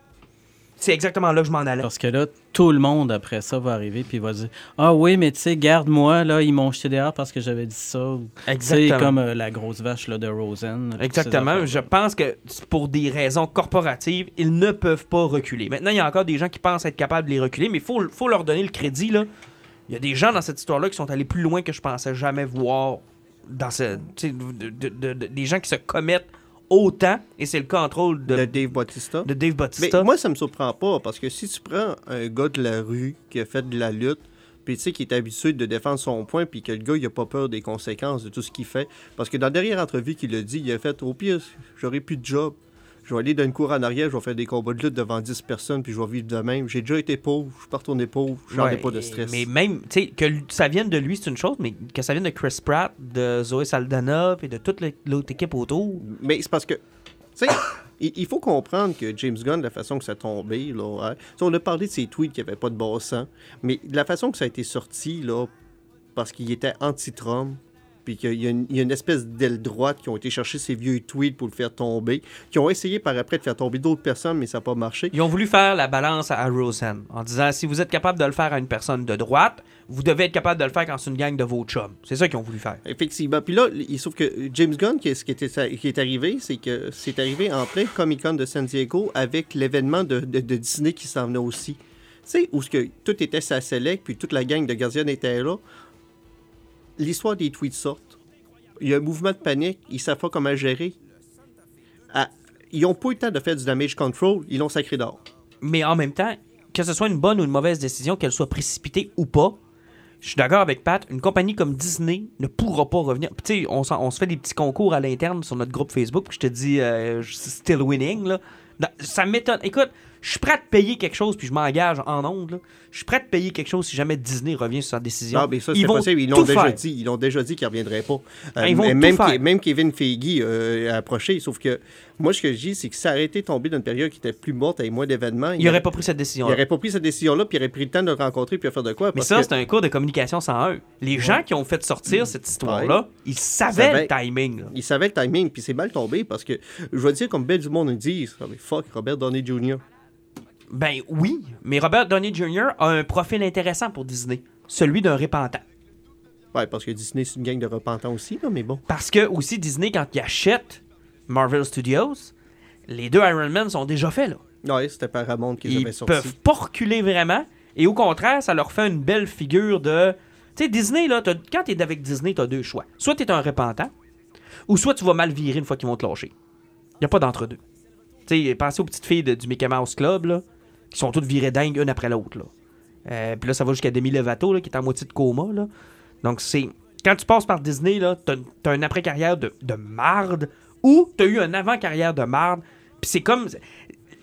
C'est exactement là que je m'en allais. Parce que là, tout le monde après ça va arriver puis va dire Ah oui, mais tu sais, garde-moi, là, ils m'ont jeté dehors parce que j'avais dit ça. Exactement. comme euh, la grosse vache là, de Rosen. Exactement. Je pense que c'est pour des raisons corporatives, ils ne peuvent pas reculer. Maintenant, il y a encore des gens qui pensent être capables de les reculer, mais il faut, faut leur donner le crédit. Là. Il y a des gens dans cette histoire-là qui sont allés plus loin que je pensais jamais voir. Dans ce, de- de- des gens qui se commettent autant, et c'est le contrôle De de, Dave Bautista. de Dave Mais Bautista. moi, ça me surprend pas, parce que si tu prends un gars de la rue qui a fait de la lutte, puis tu sais, qui est habitué de défendre son point, puis que le gars, il a pas peur des conséquences de tout ce qu'il fait. Parce que dans la dernière entrevue qu'il a dit, il a fait Au pire, j'aurai plus de job. Je vais aller dans une cour en arrière, je vais faire des combats de lutte devant 10 personnes, puis je vais vivre de même. J'ai déjà été pauvre, je suis pas retourné pauvre, j'en ai Ouais, pas de stress. Mais même, tu sais, que ça vienne de lui, c'est une chose, mais que ça vienne de Chris Pratt, de Zoé Saldana, et de toute l'autre équipe autour. Mais c'est parce que, tu sais, *coughs* il, faut comprendre que James Gunn, la façon que ça a tombé, là, hein, on a parlé de ses tweets qui n'avaient pas de bon sens, mais de la façon que ça a été sorti, là, parce qu'il était anti-Trump, puis qu'il y, a une- il y a une espèce d'aile droite qui ont été chercher ses vieux tweets pour le faire tomber, qui ont essayé par après de faire tomber d'autres personnes, mais ça n'a pas marché. Ils ont voulu faire la balance à Roseanne en disant si vous êtes capable de le faire à une personne de droite, vous devez être capable de le faire quand c'est une gang de vos chums. C'est ça qu'ils ont voulu faire. Effectivement. Puis là, il sauf que James Gunn, ce qui, était, qui est arrivé, c'est que c'est arrivé en plein Comic Con de San Diego avec l'événement de, de- de Disney qui s'en venait aussi. Tu sais, où que tout était sa select, puis toute la gang de gardiens était là. L'histoire des tweets sortent. Il y a un mouvement de panique, ils savent pas comment gérer. Ils n'ont pas eu le temps de faire du damage control, ils l'ont sacré d'or. Mais en même temps, que ce soit une bonne ou une mauvaise décision, qu'elle soit précipitée ou pas, je suis d'accord avec Pat, une compagnie comme Disney ne pourra pas revenir. Tu sais, on, se fait des petits concours à l'interne sur notre groupe Facebook, puis je te dis euh, still winning. Là. Ça m'étonne. Écoute, je suis prêt à te payer quelque chose, puis je m'engage en ondes. là. Je suis prêt à te payer quelque chose si jamais Disney revient sur sa décision. Ah, mais ça, Ils c'est possible. Ils l'ont déjà faire. dit. Ils l'ont déjà dit qu'ils ne reviendraient pas. Ah, ils vont mais tout même, faire. Même Kevin Feige euh, a approché. Sauf que moi, ce que je dis, c'est que ça aurait été tombé dans une période qui était plus morte avec moins d'événements. Il n'aurait pas pris cette il décision. aurait pas pris cette décision-là, puis il aurait pris le temps de le rencontrer, puis de faire de quoi. Mais ça, que- c'est un cours de communication 101. Les gens qui ont fait sortir cette histoire-là, ils savaient Savaient. le timing. là. Il savait le timing, puis c'est mal tombé parce que, je vais dire, comme ben du monde nous dit, mais fuck, Robert Downey Jr. Ben oui, mais Robert Downey Jr. a un profil intéressant pour Disney. Celui d'un repentant. Ouais, parce que Disney, c'est une gang de repentants aussi, là, mais bon. Parce que aussi Disney, quand il achète Marvel Studios, les deux Iron Man sont déjà faits là. Ouais, c'était Paramount qu'ils Ils avaient sorti. peuvent pas reculer vraiment. Et au contraire, ça leur fait une belle figure de. Tu sais, Disney, là, quand t'es avec Disney, t'as deux choix. Soit t'es un repentant, ou soit tu vas mal virer une fois qu'ils vont te lâcher. Y a pas d'entre-deux. Tu sais, pensez aux petites filles de- du Mickey Mouse Club, là, qui sont toutes virées dingues une après l'autre. Euh, Puis là, ça va jusqu'à Demi Lovato, là, qui est en moitié de coma, là. Donc, c'est. Quand tu passes par Disney, là, t'as t'as une après-carrière de, de marde, ou t'as eu un avant-carrière de marde. Puis c'est comme.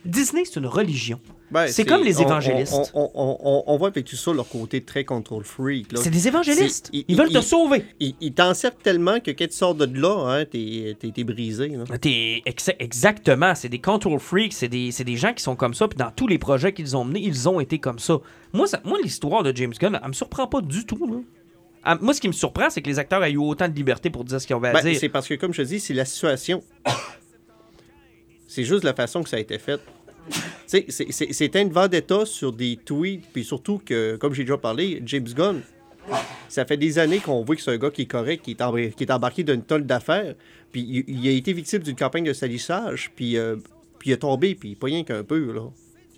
Disney, c'est une religion. Ben, C'est comme les évangélistes. On, on, on, on voit avec tout ça leur côté très control freak. C'est des évangélistes. Ils, ils- veulent te sauver. Ils, ils t'encerclent tellement que quand tu sors de là, hein, t'es t'es brisé. T'es ex- exactement, c'est des control freaks, c'est des, des gens qui sont comme ça, puis dans tous les projets qu'ils ont menés, ils ont été comme ça. Moi, ça- moi l'histoire de James Gunn, elle me surprend pas du tout. là. Ah, moi, ce qui me surprend, c'est que les acteurs aient eu autant de liberté pour dire ce qu'ils ont à Ben, dire. c'est parce que, comme je te dis, c'est la situation. *coughs* c'est juste la façon que ça a été fait. C'est- c'est c'est un vendetta sur des tweets, puis surtout que, comme j'ai déjà parlé, James Gunn, ça fait des années qu'on voit que c'est un gars qui est correct, qui est, embr- qui est embarqué d'une tonne d'affaires, puis il, il a été victime d'une campagne de salissage, puis, euh, puis il a tombé, puis pas rien qu'un peu, là.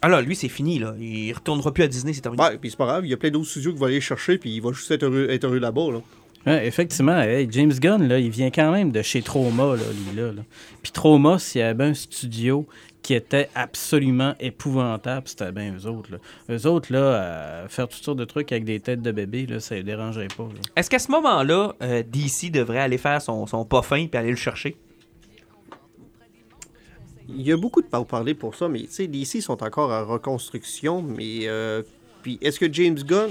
Ah là, lui, c'est fini, là. Il retournera plus à Disney, c'est terminé. Ouais, puis c'est pas grave, il y a plein d'autres studios qui vont aller le chercher, puis il va juste être heureux, être heureux là-bas, là. Ouais, effectivement, hey, James Gunn, là, il vient quand même de chez Trauma, là, lui, là. là. Puis Trauma, s'il y avait un studio qui était absolument épouvantable, c'était bien eux autres. Là. Eux autres, là, euh, faire toutes sortes de trucs avec des têtes de bébé, là, ça les dérangerait pas. Est-ce qu'à ce moment-là, euh, DC devrait aller faire son, son pas fin puis aller le chercher? Il y a beaucoup de parler pour ça, mais tu sais, DC sont encore en reconstruction, mais euh, puis est-ce que James Gunn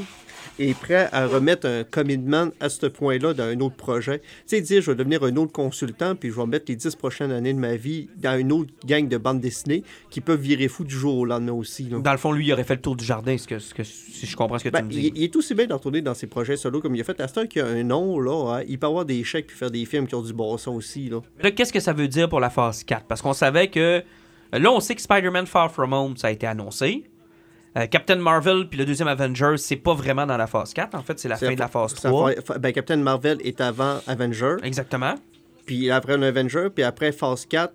est prêt à remettre un commitment à ce point-là dans un autre projet? Tu sais, dire je vais devenir un autre consultant, puis je vais mettre les 10 prochaines années de ma vie dans une autre gang de bandes dessinées qui peuvent virer fou du jour au lendemain aussi. là. Dans le fond, lui, il aurait fait le tour du jardin, ce que, ce que- si je comprends ce que Ben, tu me il, dis. il est aussi bien d'en retourner dans ses projets solo comme il a fait. À ce temps qu'il a un nom, là, hein, il peut avoir des chèques puis faire des films qui ont du bon sens aussi. Là. Là, qu'est-ce que ça veut dire pour la phase 4? Parce qu'on savait que. Là, on sait que Spider-Man Far From Home, ça a été annoncé. Euh, Captain Marvel puis le deuxième Avengers, c'est pas vraiment dans la phase 4. En fait, c'est la fin de la phase ça 3. fa- Ben, Captain Marvel est avant Avenger. Exactement. Puis après un Avenger, puis après Phase 4,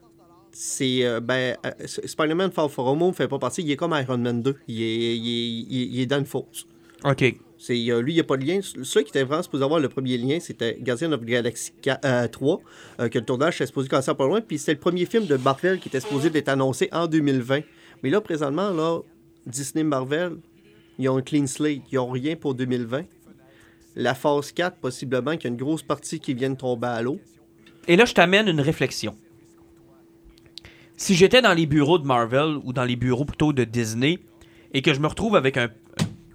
c'est. euh, ben, euh, Spider-Man Far From Home fait pas partie. Il est comme Iron Man 2. Il est, il est, il est- il est dans une fosse. OK. C'est, euh, lui, il n'y a pas de lien. Ceux qui étaient vraiment supposés avoir le premier lien, c'était Guardian of the Galaxy 4, euh, 3, euh, que le tournage était supposé commencer pas loin. Puis c'était le premier film de Marvel qui était supposé d'être annoncé en 2020. Mais là, présentement, là, Disney Marvel, ils ont un clean slate. Ils n'ont rien pour 2020. La phase 4, possiblement, qu'il y a une grosse partie qui vient de tomber à l'eau. Et là, je t'amène une réflexion. Si j'étais dans les bureaux de Marvel ou dans les bureaux plutôt de Disney et que je me retrouve avec un,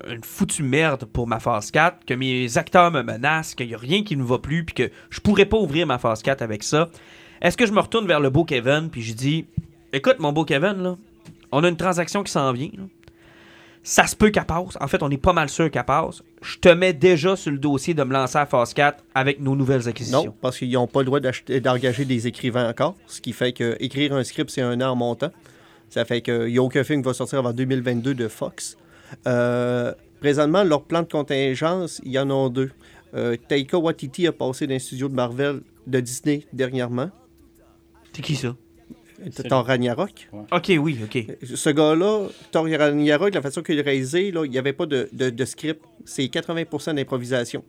une foutue merde pour ma phase 4, que mes acteurs me menacent, qu'il n'y a rien qui ne va plus, puis que je pourrais pas ouvrir ma phase 4 avec ça, est-ce que je me retourne vers le beau Kevin puis je dis Écoute, mon beau Kevin, là, on a une transaction qui s'en vient. là. Ça se peut qu'elle passe. En fait, on est pas mal sûr qu'elle passe. Je te mets déjà sur le dossier de me lancer à phase 4 avec nos nouvelles acquisitions. Non, parce qu'ils n'ont pas le droit d'engager des écrivains encore, ce qui fait que écrire un script, c'est un an en montant. Ça fait qu'il n'y a aucun film qui va sortir avant 2022 de Fox. Euh, présentement, leur plan de contingence, il y en a deux. Euh, Taika Waititi a passé d'un studio de Marvel de Disney dernièrement. C'est qui ça? Thor Ragnarok? Ok, oui, ok. Ce gars-là, Thor Ragnarok, la façon qu'il a réalisé, là, il n'y avait pas de, de- de script. C'est 80% d'improvisation.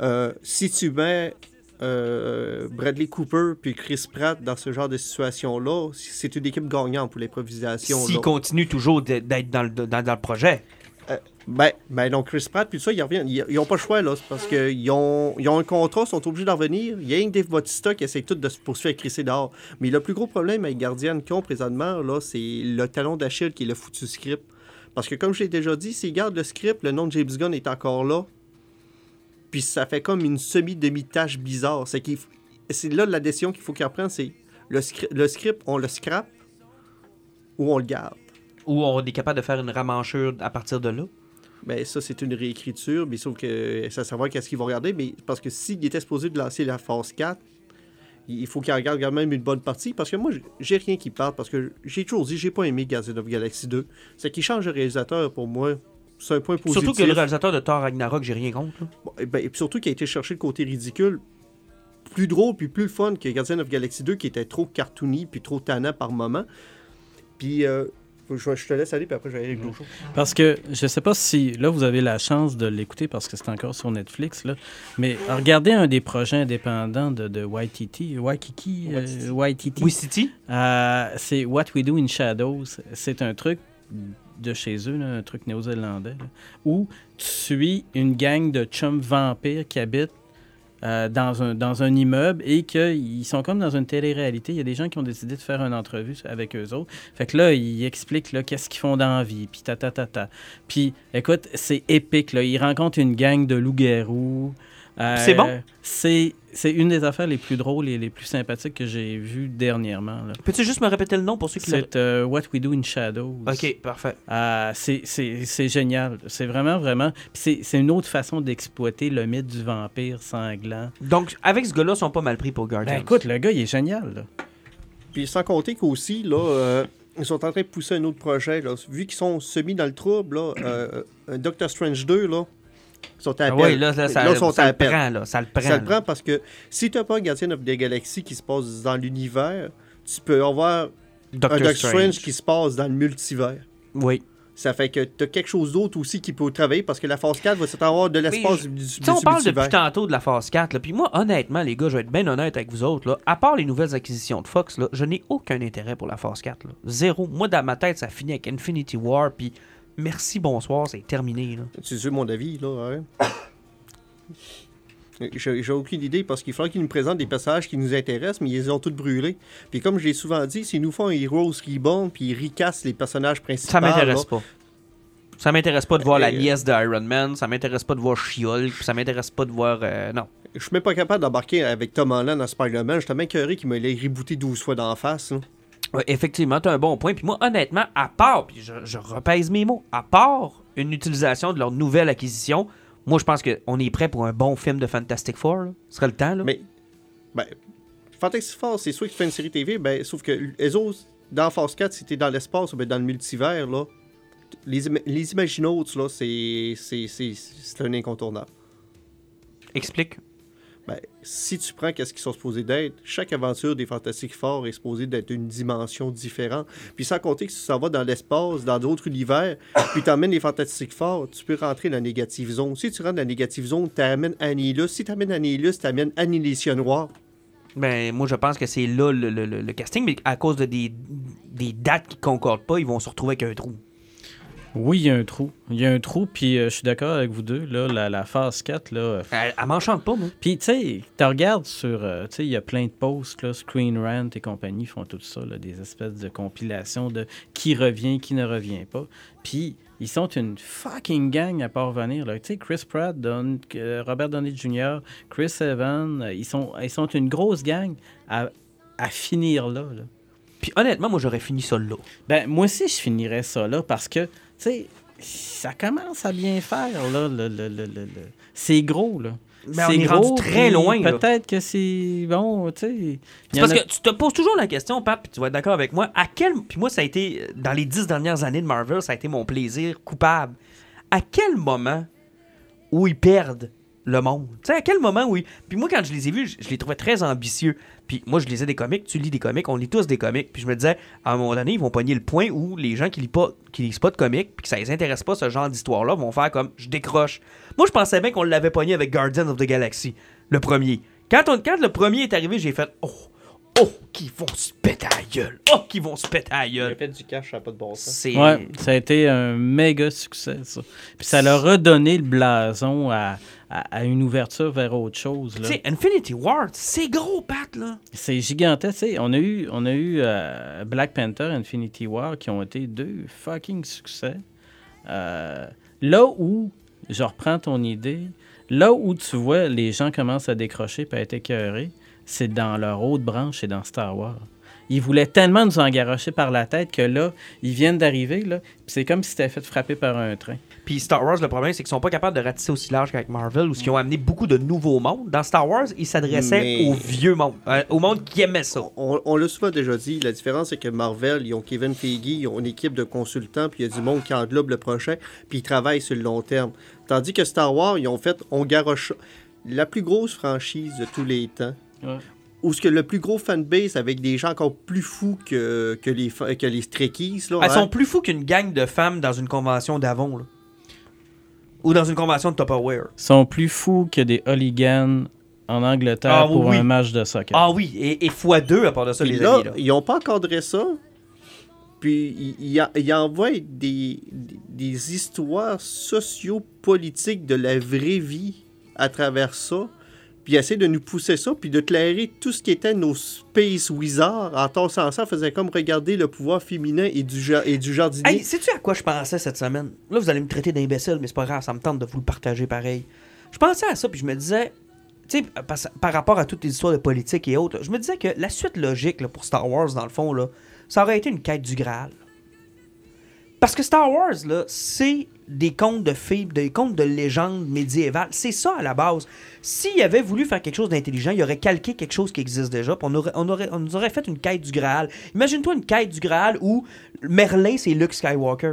Euh, si tu mets euh, Bradley Cooper puis Chris Pratt dans ce genre de situation-là, c'est une équipe gagnante pour l'improvisation. S'il continue toujours d'être d'être dans le, dans, dans le projet. Ben, ben donc Chris Pratt, puis ça, ils reviennent. Ils n'ont pas le choix, là. Parce qu'ils ont, ils ont un contrat, ils sont obligés d'en revenir. Il y a un Dave Bautista qui essaie tout de se poursuivre avec Chris dehors. Mais le plus gros problème avec Guardian ont présentement, là, c'est le talon d'Achille qui est le foutu script. Parce que, comme je l'ai déjà dit, s'ils gardent le script, le nom de James Gunn est encore là. Puis ça fait comme une semi-demi-tâche bizarre. C'est c'est là la décision qu'il faut qu'ils reprennent, c'est le, le script, on le scrape ou on le garde. Ou on est capable de faire une ramanchure à partir de là? Ben, ça, c'est une réécriture, mais sauf que ça savoir qu'est-ce qu'ils vont regarder. Mais parce que s'il était supposé de lancer la phase 4, il faut qu'il regarde quand même une bonne partie. Parce que moi, j'ai rien qui parle. Parce que j'ai toujours dit, j'ai pas aimé Guardian of Galaxy 2. C'est qu'il change de réalisateur pour moi. C'est un point positif. Surtout que le réalisateur de Thor Ragnarok, j'ai rien contre. Bon, et ben, et puis surtout qu'il a été chercher le côté ridicule. Plus drôle puis plus fun que Guardian of Galaxy 2 qui était trop cartoony puis trop tannant par moment. Puis euh, je, je te laisse aller puis après je vais aller avec l'autre chose. Parce que je sais pas si là vous avez la chance de l'écouter parce que c'est encore sur Netflix là, mais regardez un des projets indépendants de, de Waititi, Waikiki, euh, Waititi. City. Euh, c'est What We Do in Shadows. C'est un truc de chez eux, là, un truc néo-zélandais, là, où tu suis une gang de chums vampires qui habitent euh, dans, un, dans un immeuble et qu'ils sont comme dans une télé-réalité. Il y a des gens qui ont décidé de faire une entrevue avec eux autres. Fait que là, ils expliquent qu'est-ce qu'ils font dans la vie, puis ta, ta, ta, ta. Puis, écoute, c'est épique. Là. Ils rencontrent une gang de loups-garous. Euh, C'est bon? C'est c'est une des affaires les plus drôles et les plus sympathiques que j'ai vues dernièrement. Peux-tu juste me répéter le nom pour ceux qui le... C'est euh, What We Do in Shadows. Ok, parfait. Euh, c'est- c'est c'est génial. C'est vraiment, vraiment. C'est- c'est une autre façon d'exploiter le mythe du vampire sanglant. Donc, avec ce gars-là, ils sont pas mal pris pour Guardians. Ben écoute, le gars, il est génial. là. Puis sans compter qu'aussi, là, euh, ils sont en train de pousser un autre projet. Là. Vu qu'ils sont semi dans le trouble, là, euh, un Doctor Strange 2, là, sont à Ah ouais, là, là, ça, Là, ils sont ça à le prend, là. Ça le prend. Ça le prend parce que si tu n'as pas un Guardian of the Galaxy qui se passe dans l'univers, tu peux avoir Doctor un Doctor Strange. Strange qui se passe dans le multivers. Oui. Ça fait que tu as quelque chose d'autre aussi qui peut travailler parce que la phase 4 va s'avoir de l'espace du, du, Tu sais, on parle multivers. depuis tantôt de la phase 4, là, puis moi, honnêtement, les gars, je vais être bien honnête avec vous autres, là, à part les nouvelles acquisitions de Fox, là, je n'ai aucun intérêt pour la phase 4. là. Zéro. Moi, dans ma tête, ça finit avec Infinity War, puis merci, bonsoir, c'est terminé. Là. Tu sais mon avis, là, hein? *coughs* J'ai aucune idée parce qu'il faudrait qu'ils nous présentent des passages qui nous intéressent, mais ils les ont tous brûlés. Puis comme je l'ai souvent dit, s'ils nous font un Heroes Reborn puis ils ricassent les personnages principaux. Ça m'intéresse pas. Ça m'intéresse pas de voir la Euh, nièce d'Iron Man, ça m'intéresse pas de voir She-Hulk, ça m'intéresse pas de voir... euh, non. Je suis même pas capable d'embarquer avec Tom Holland dans Spider-Man. J'étais même curé qu'il me l'ait rebooté 12 fois d'en face. Effectivement, tu as un bon point. Puis moi, honnêtement, à part, puis je, je repèse mes mots, à part une utilisation de leur nouvelle acquisition, moi, je pense qu'on est prêt pour un bon film de Fantastic Four. là. Ce serait le temps, là. Mais, ben, Fantastic Four, c'est sûr qu'il fait une série TV, ben, sauf que les autres, dans Phase 4, si t'es dans l'espace ou ben, dans le multivers, là, les, les Imaginautes, là, c'est c'est- c'est- c'est un incontournable. Explique. Ben, si tu prends qu'est-ce qu'ils sont supposés d'être, chaque aventure des Fantastiques Forts est supposée d'être une dimension différente. Puis sans compter que si tu s'en vas dans l'espace, dans d'autres univers, *coughs* puis t'emmènes les Fantastiques Forts, tu peux rentrer dans la négative zone. Si tu rentres dans la négative zone, t'amènes Annihilus. Si t'amènes Annihilus, t'amènes Annihilation Noir. Ben, moi, je pense que c'est là le, le- le- le casting, mais à cause de des, des dates qui concordent pas, ils vont se retrouver avec un trou. Oui, il y a un trou. Il y a un trou, puis euh, je suis d'accord avec vous deux. Là, la, la phase 4, là, euh, Elle, elle m'enchante pas, moi. Puis, tu sais, tu regardes sur. euh, tu sais, il y a plein de posts, là, Screen Rant et compagnie font tout ça, là, des espèces de compilations de qui revient, qui ne revient pas. Puis, ils sont une fucking gang à parvenir. là. Tu sais, Chris Pratt, Don- euh, Robert Downey Jr., Chris Evans, ils sont, ils sont une grosse gang à, à finir là, là. Puis honnêtement, moi, j'aurais fini ça là. Ben, moi aussi, je finirais ça là parce que, tu sais, ça commence à bien faire, là. Le, le- le- le- le- C'est gros, là. Ben, on C'est est gros, rendu très loin, là. Peut-être que c'est bon, tu sais. C'est parce a- que tu te poses toujours la question, Pat, puis tu vas être d'accord avec moi. À quel. Puis moi, ça a été. Dans les dix dernières années de Marvel, ça a été mon plaisir coupable. À quel moment où ils perdent le monde? Tu sais, à quel moment où ils. Puis moi, quand je les ai vus, je, je les trouvais très ambitieux. Puis moi, je lisais des comics, tu lis des comics, on lit tous des comics. Puis je me disais, à un moment donné, ils vont pogner le point où les gens qui lisent pas, qui lisent pas de comics, puis que ça les intéresse pas, ce genre d'histoire-là, vont faire comme je décroche. Moi, je pensais bien qu'on l'avait pogné avec Guardians of the Galaxy, le premier. Quand, on- quand le premier est arrivé, j'ai fait Oh, oh, qu'ils vont se péter à la gueule. Oh, qu'ils vont se péter à la gueule. fait du cash, ça n'a pas de bon sens. C'est. Ouais, ça a été un méga succès, ça. Puis ça leur a donné le blason à, à- à une ouverture vers autre chose. Tu sais, Infinity War, c'est gros, Pat, là. C'est gigantesque. tu sais. On a eu, on a eu euh, Black Panther, Infinity War, qui ont été deux fucking succès. Euh, là où, je reprends ton idée, là où tu vois les gens commencent à décrocher et à être écœurés, c'est dans leur haute branche et dans Star Wars. Ils voulaient tellement nous engarocher par la tête que là, ils viennent d'arriver, là, c'est comme si c'était fait frapper par un train. Puis Star Wars, le problème, c'est qu'ils sont pas capables de ratisser aussi large qu'avec Marvel, où ils ont amené beaucoup de nouveaux mondes. Dans Star Wars, ils s'adressaient Mais- au vieux monde, euh, au monde qui aimait ça. On, on l'a souvent déjà dit, la différence c'est que Marvel, ils ont Kevin Feige, ils ont une équipe de consultants, puis il y a du monde qui englobe le prochain, puis ils travaillent sur le long terme. Tandis que Star Wars, ils ont fait, on garoche la plus grosse franchise de tous les temps. Ouais. Ou ce que le plus gros fanbase avec des gens encore plus fous que, que les, que les Trekkies. Là, Elles hein. sont plus fous qu'une gang de femmes dans une convention d'Avon, là. Ou dans une convention de Tupperware. Ils sont plus fous que des hooligans en Angleterre Ah, pour oui. un match de soccer. Ah oui, et, et fois deux à part de ça, Puis les là, amis. Là. ils n'ont pas encadré ça. Puis ils, ils envoient des, des- des histoires sociopolitiques de la vraie vie à travers ça. Puis essayer de nous pousser ça, puis de clairer tout ce qui était nos Space Wizards. En torsant ça, faisait comme regarder le pouvoir féminin et du, et du jardinier. Hey, sais-tu à quoi je pensais cette semaine? Là, vous allez me traiter d'imbécile, mais c'est pas grave, ça me tente de vous le partager pareil. Je pensais à ça, puis je me disais, tu sais, par, rapport à toutes les histoires de politique et autres, je me disais que la suite logique pour Star Wars, dans le fond, là, ça aurait été une quête du Graal. Parce que Star Wars, là, c'est des contes de fées, des contes de légendes médiévales. C'est ça à la base. S'il avait voulu faire quelque chose d'intelligent, il aurait calqué quelque chose qui existe déjà, on, aurait, on, aurait, on nous aurait fait une quête du Graal. Imagine-toi une quête du Graal où Merlin, c'est Luke Skywalker.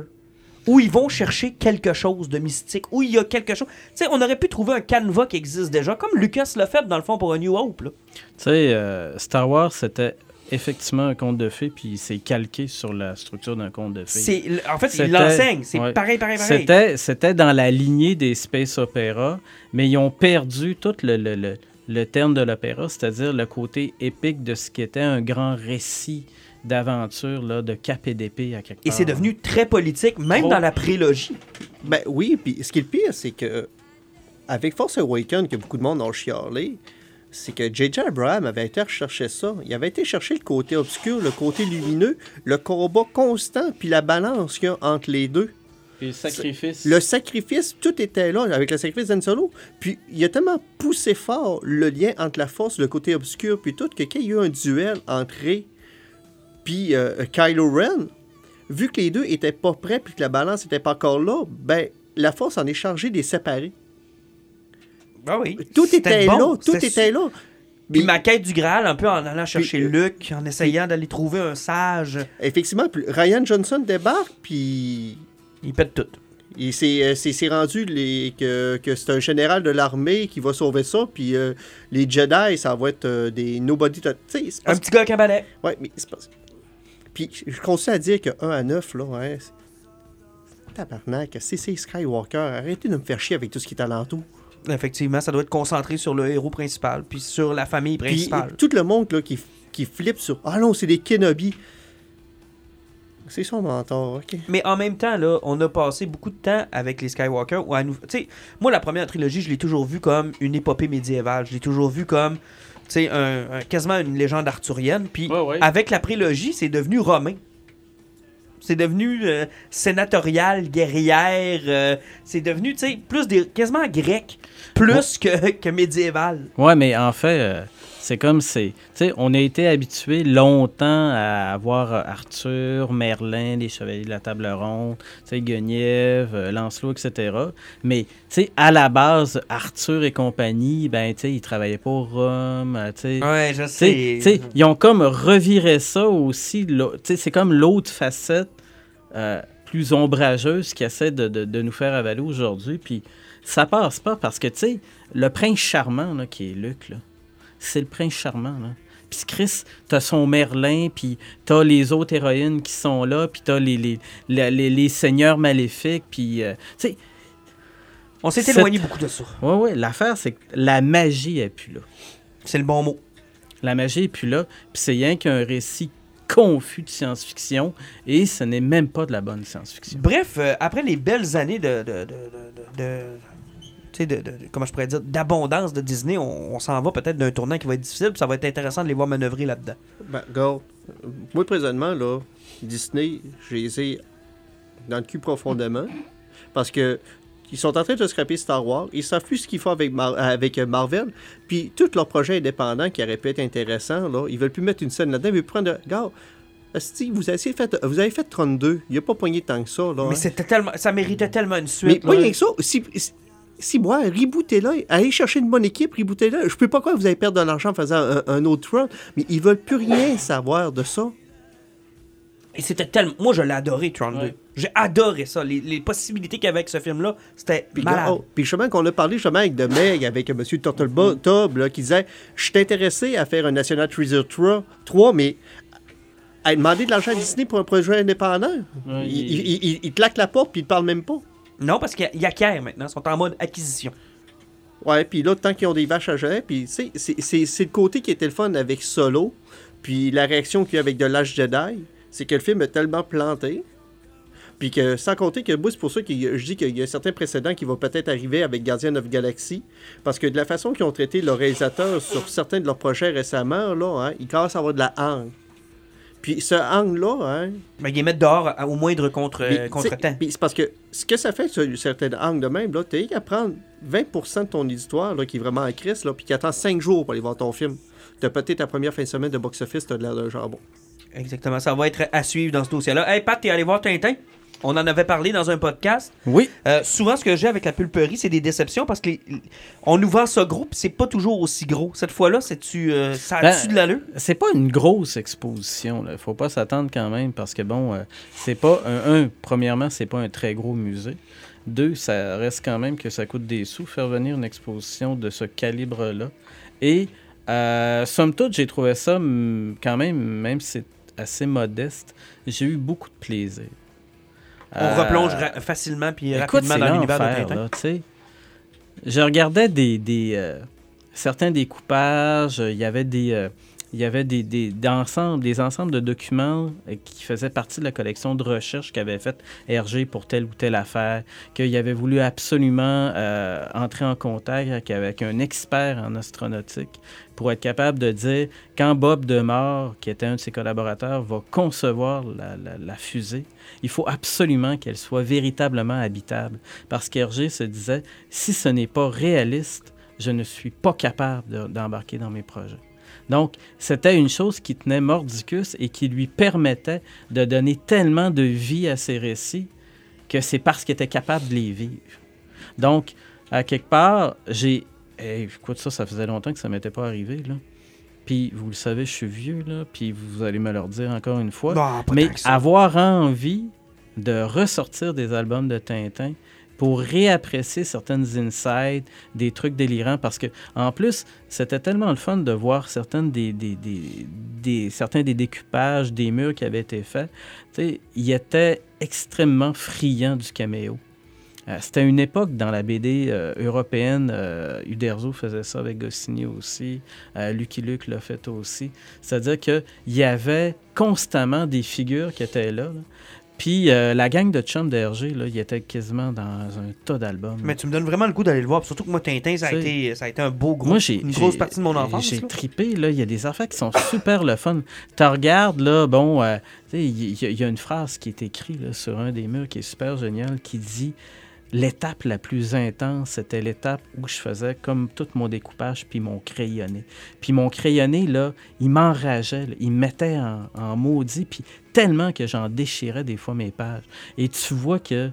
Où ils vont chercher quelque chose de mystique, où il y a quelque chose. Tu sais, on aurait pu trouver un canevas qui existe déjà, comme Lucas l'a fait dans le fond pour un New Hope. Tu sais, euh, Star Wars, c'était effectivement un conte de fées, puis c'est calqué sur la structure d'un conte de fées. C'est, en fait, il C'était- l'enseigne. C'est ouais. pareil, pareil, pareil. C'était, c'était dans la lignée des space opéra, mais ils ont perdu tout le, le, le, le terme de l'opéra, c'est-à-dire le côté épique de ce qui était un grand récit d'aventure, là, de cap et d'épée à quelque Et part. c'est devenu très politique, même Trop. dans la prélogie. Ben oui, puis ce qui est le pire, c'est que avec Force Awakens, que beaucoup de monde ont chialé, c'est que J.J. Abraham avait été rechercher ça. Il avait été chercher le côté obscur, le côté lumineux, le combat constant, puis la balance qu'il y a entre les deux. Puis le sacrifice. Le sacrifice, tout était là, avec le sacrifice d'Han Solo. Puis il a tellement poussé fort le lien entre la force, le côté obscur, puis tout, que quand il y a eu un duel entre Rey puis euh, Kylo Ren, vu que les deux étaient pas prêts, puis que la balance était pas encore là, ben la force en est chargée des séparer. Ah oui. Tout était bon, là, tout était là. Puis ma quête du Graal, un peu en allant chercher Puis, euh, Luke, en essayant d'aller trouver un sage. Effectivement, Ryan Johnson débarque, puis Il pète tout. il s'est euh, c'est- c'est rendu les, que, que c'est un général de l'armée qui va sauver ça, puis euh, les Jedi, ça va être euh, des nobody. Un petit gars balai. Ouais, mais c'est pas. Puis je continue à dire que 1 à 9, là, ouais. c'est- Tabarnak, c'est c'est Skywalker. Arrêtez de me faire chier avec tout ce qui est alentour. Effectivement, ça doit être concentré sur le héros principal, puis sur la famille Puis principale. tout le monde là, qui, qui flippe sur Ah non, c'est des Kenobi. C'est son mentor, ok. Mais en même temps, là, on a passé beaucoup de temps avec les Skywalker. Où à nous... Tu sais, moi, la première trilogie, je l'ai toujours vu comme une épopée médiévale. Je l'ai toujours vu comme, tu sais, un, un- quasiment une légende arthurienne. Puis Ouais, ouais. avec la prélogie, c'est devenu romain. C'est devenu euh, sénatorial, guerrière. euh, c'est devenu, tu sais, plus des, quasiment grec, plus que, que médiéval. Ouais, mais en fait, euh, c'est comme c'est. Tu sais, on a été habitué longtemps à avoir Arthur, Merlin, les Chevaliers de la Table Ronde, tu sais, Guenièvre, Lancelot, etc. Mais, tu sais, à la base, Arthur et compagnie, ben, tu sais, ils travaillaient pour Rome, tu sais. Ouais, je sais, tu sais, ils ont comme reviré ça aussi. Tu sais, C'est comme l'autre facette euh, plus ombrageuse qui essaie de, de- de nous faire avaler aujourd'hui. Puis ça passe pas parce que, tu sais, le prince charmant là, qui est Luc, c'est le prince charmant. Là. Puis Chris, t'as son Merlin, puis t'as les autres héroïnes qui sont là, puis t'as les, les, les, les- les seigneurs maléfiques, puis... euh, tu sais, On s'est éloigné beaucoup de ça. ouais, ouais, l'affaire, c'est que la magie est plus là. C'est le bon mot. La magie est plus là, puis c'est rien qu'un récit confus de science-fiction, et ce n'est même pas de la bonne science-fiction. Bref, euh, après les belles années de. de, de, de- de- tu sais, de, de- comment je pourrais dire, d'abondance de Disney, on, on s'en va peut-être d'un tournant qui va être difficile, puis ça va être intéressant de les voir manœuvrer là-dedans. Ben, gars, moi présentement, là, Disney, je les ai dans le cul profondément. Parce que ils sont en train de scraper Star Wars. Ils savent plus ce qu'ils font avec, Mar- avec Marvel. Puis tous leurs projets indépendants qui auraient pu être intéressants, là, ils veulent plus mettre une scène là-dedans. Ils veulent prendre. Gars, esti, vous avez fait, vous avez fait 32. Il n'y a pas poigné tant que ça. Là, Mais hein. c'était tellement, ça méritait tellement une Mais suite. là. rien que ça. Si, si, si moi, rebootez-là, allez chercher une bonne équipe, rebootez-là. Je peux pas croire que vous allez perdre de l'argent en faisant un, un autre run, mais ils veulent plus rien savoir de ça. Et c'était tellement. Moi, je l'ai adoré, Tron 2. Ouais. J'ai adoré ça. Les, les possibilités qu'il y avait avec ce film-là, c'était Puis, malade. oh, puis justement, qu'on a parlé justement avec de Meg, avec M. Turtlebob, là, qui disait Je suis intéressé à faire un National Treasure 3, 3 mais à demander de l'argent à Disney pour un projet indépendant. Ouais, il, il- il- il- il claque la porte puis il parle même pas. Non, parce qu'il y a acquièrent maintenant. Ils sont en mode acquisition. Ouais, puis là, tant qu'ils ont des vaches à gérer, puis tu sais, c'est- c'est c'est le côté qui était le fun avec Solo, puis la réaction qu'il y a avec The Last Jedi, c'est que le film est tellement planté. Puis que, sans compter que moi, c'est pour ça que je dis qu'il y a certains précédents qui vont peut-être arriver avec Guardian of Galaxy. Parce que de la façon qu'ils ont traité le réalisateur sur certains de leurs projets récemment, là, hein, ils commencent à avoir de la hangue. Puis ce hang-là, hein, Mais ils mettent dehors au moindre contre, mais, contre-temps. c'est parce que ce que ça fait sur certaines angles de même, là, t'as qu'à prendre 20% de ton éditoire là, qui est vraiment en crise, là, puis qui attend 5 jours pour aller voir ton film. T'as peut-être ta première fin de semaine de box-office, t'as de l'air d'un jambon. Exactement, ça va être à suivre dans ce dossier-là. Hey Pat, t'es allé voir Tintin? On en avait parlé dans un podcast. Oui. Euh, souvent, ce que j'ai avec la pulperie, c'est des déceptions parce qu'on nous vend ça gros, puis c'est pas toujours aussi gros. Cette fois-là, c'est-tu, euh, ça a-tu Ben, de l'allure? C'est pas une grosse exposition. Il faut pas s'attendre quand même parce que, bon, euh, c'est pas. Un, un, premièrement, c'est pas un très gros musée. Deux, ça reste quand même que ça coûte des sous faire venir une exposition de ce calibre-là. Et, somme toute, j'ai trouvé ça quand même, même si c'est assez modeste, j'ai eu beaucoup de plaisir. On Euh, replonge ra- facilement puis Écoute, rapidement dans l'univers de là. Je regardais des, des euh, certains découpages, il y avait des euh, il y avait des, d'ensemble- des ensembles de documents euh, qui faisaient partie de la collection de recherche qu'avait faite Hergé pour telle ou telle affaire, qu'il avait voulu absolument euh, entrer en contact avec, un expert en astronautique pour être capable de dire quand Bob Demore, qui était un de ses collaborateurs, va concevoir la, fusée, il faut absolument qu'elle soit véritablement habitable. Parce qu'Hergé se disait, si ce n'est pas réaliste, je ne suis pas capable de- d'embarquer dans mes projets. Donc, c'était une chose qui tenait Mordicus et qui lui permettait de donner tellement de vie à ses récits que c'est parce qu'il était capable de les vivre. Donc, à quelque part, j'ai... eh, écoute, ça, ça faisait longtemps que ça m'était pas arrivé, là. Puis, vous le savez, je suis vieux, là, puis vous allez me le redire encore une fois. Mais avoir envie de ressortir des albums de Tintin pour réapprécier certaines insides, des trucs délirants, parce que en plus, c'était tellement le fun de voir certaines des, des, des- certains des découpages, des murs qui avaient été faits. Il était extrêmement friand du caméo. Euh, C'était une époque dans la BD euh, européenne, euh, Uderzo faisait ça avec Goscinny aussi, Lucky Luke l'a fait aussi. C'est-à-dire qu'il y avait constamment des figures qui étaient là. Puis euh, la gang de chum d'Hergé, là, il était quasiment dans un tas d'albums. Mais tu me donnes vraiment le goût d'aller le voir. Surtout que moi, Tintin, ça a, été, ça a été un beau gros, Moi, j'ai une grosse partie de mon enfance. J'ai là. trippé, là. Il y a des affaires qui sont super le fun. Tu regardes, là, bon, euh, il y, a- il y a une phrase qui est écrite là, sur un des murs qui est super géniale qui dit L'étape la plus intense, c'était l'étape où je faisais comme tout mon découpage puis mon crayonné. Puis mon crayonné, là, il m'enrageait, il me mettait en, en maudit, puis tellement que j'en déchirais des fois mes pages. Et tu vois que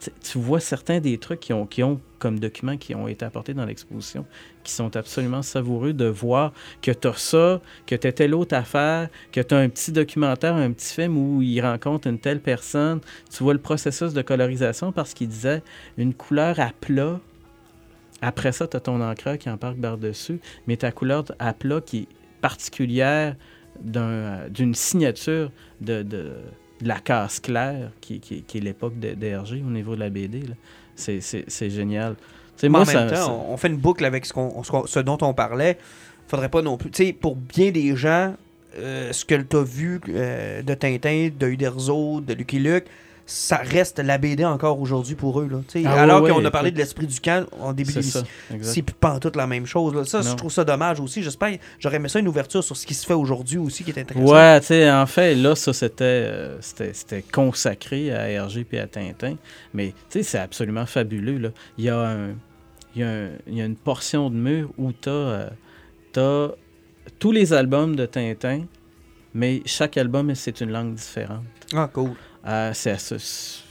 tu- vois certains des trucs qui ont, qui ont comme documents qui ont été apportés dans l'exposition qui sont absolument savoureux de voir que tu as ça, que tu telle autre affaire, que tu as un petit documentaire, un petit film où il rencontre une telle personne. Tu vois le processus de colorisation parce qu'il disait une couleur à plat. Après ça, tu as ton encreur qui embarque par-dessus, mais ta couleur à plat qui est particulière euh, d'une signature de- de la casse claire, qui, qui- qui est l'époque de d'Hergé au niveau de la BD. C'est, génial. Tu sais, Mais moi, en même temps, ça- on fait une boucle avec ce, qu'on- ce qu'on- ce dont on parlait. Faudrait pas non plus. Tu sais, pour bien des gens, euh, ce que tu as vu euh, de Tintin, de Uderzo, de Lucky Luke, ça reste la BD encore aujourd'hui pour eux. Là. Ah alors qu'on a parlé écoute. de l'esprit du camp en début exact. C'est pas toute la même chose. Là. Ça, je trouve ça dommage aussi. J'espère. J'aurais aimé ça une ouverture sur ce qui se fait aujourd'hui aussi qui est intéressant. Ouais, tu sais, en fait, là, ça, c'était, euh, c'était, c'était consacré à Hergé puis à Tintin. Mais, tu sais, c'est absolument fabuleux, là. Il y a, un, il y a, un- il y a une portion de mur où tu as tous les albums de Tintin, mais chaque album, c'est une langue différente. Ah, cool. Euh, c'est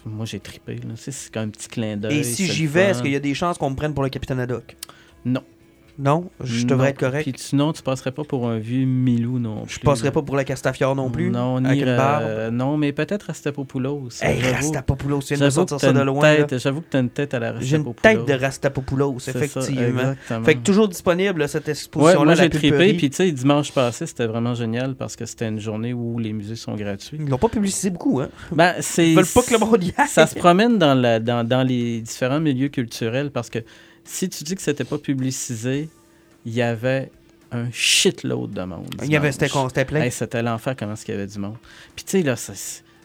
moi, j'ai trippé, C'est comme un petit clin d'œil. Et si j'y vais, est-ce qu'il y a des chances qu'on me prenne pour le capitaine Haddock? Non. Non Je Non. devrais être correct. Puis sinon, tu passerais pas pour un vieux Milou non plus. Je passerais pas pour la Castafiore non plus. Non, avec ni une barbe. euh, non, mais peut-être Rastapopoulos. Hey, Rastapopoulos, me J'avoue sortir ça de une loin. J'avoue que tu as une tête à la J'ai une Rastapopoulos. tête de Rastapopoulos, C'est ça, effectivement. exactement. Fait que toujours disponible, cette Ouais, exposition-là. moi la j'ai pulperie. puis tu sais, dimanche passé, c'était vraiment génial parce que c'était une journée où les musées sont gratuits. Ils l'ont pas publicisé beaucoup, hein. Ben, c'est... Ils veulent pas que le monde y aille. Ça se promène dans, la, dans, dans les différents milieux culturels parce que si tu dis que c'était pas publicisé, il y avait un shitload de monde. Il y avait, c'était plein. Hey, c'était l'enfer comment est-ce qu'il y avait du monde. Puis tu sais, là, ça-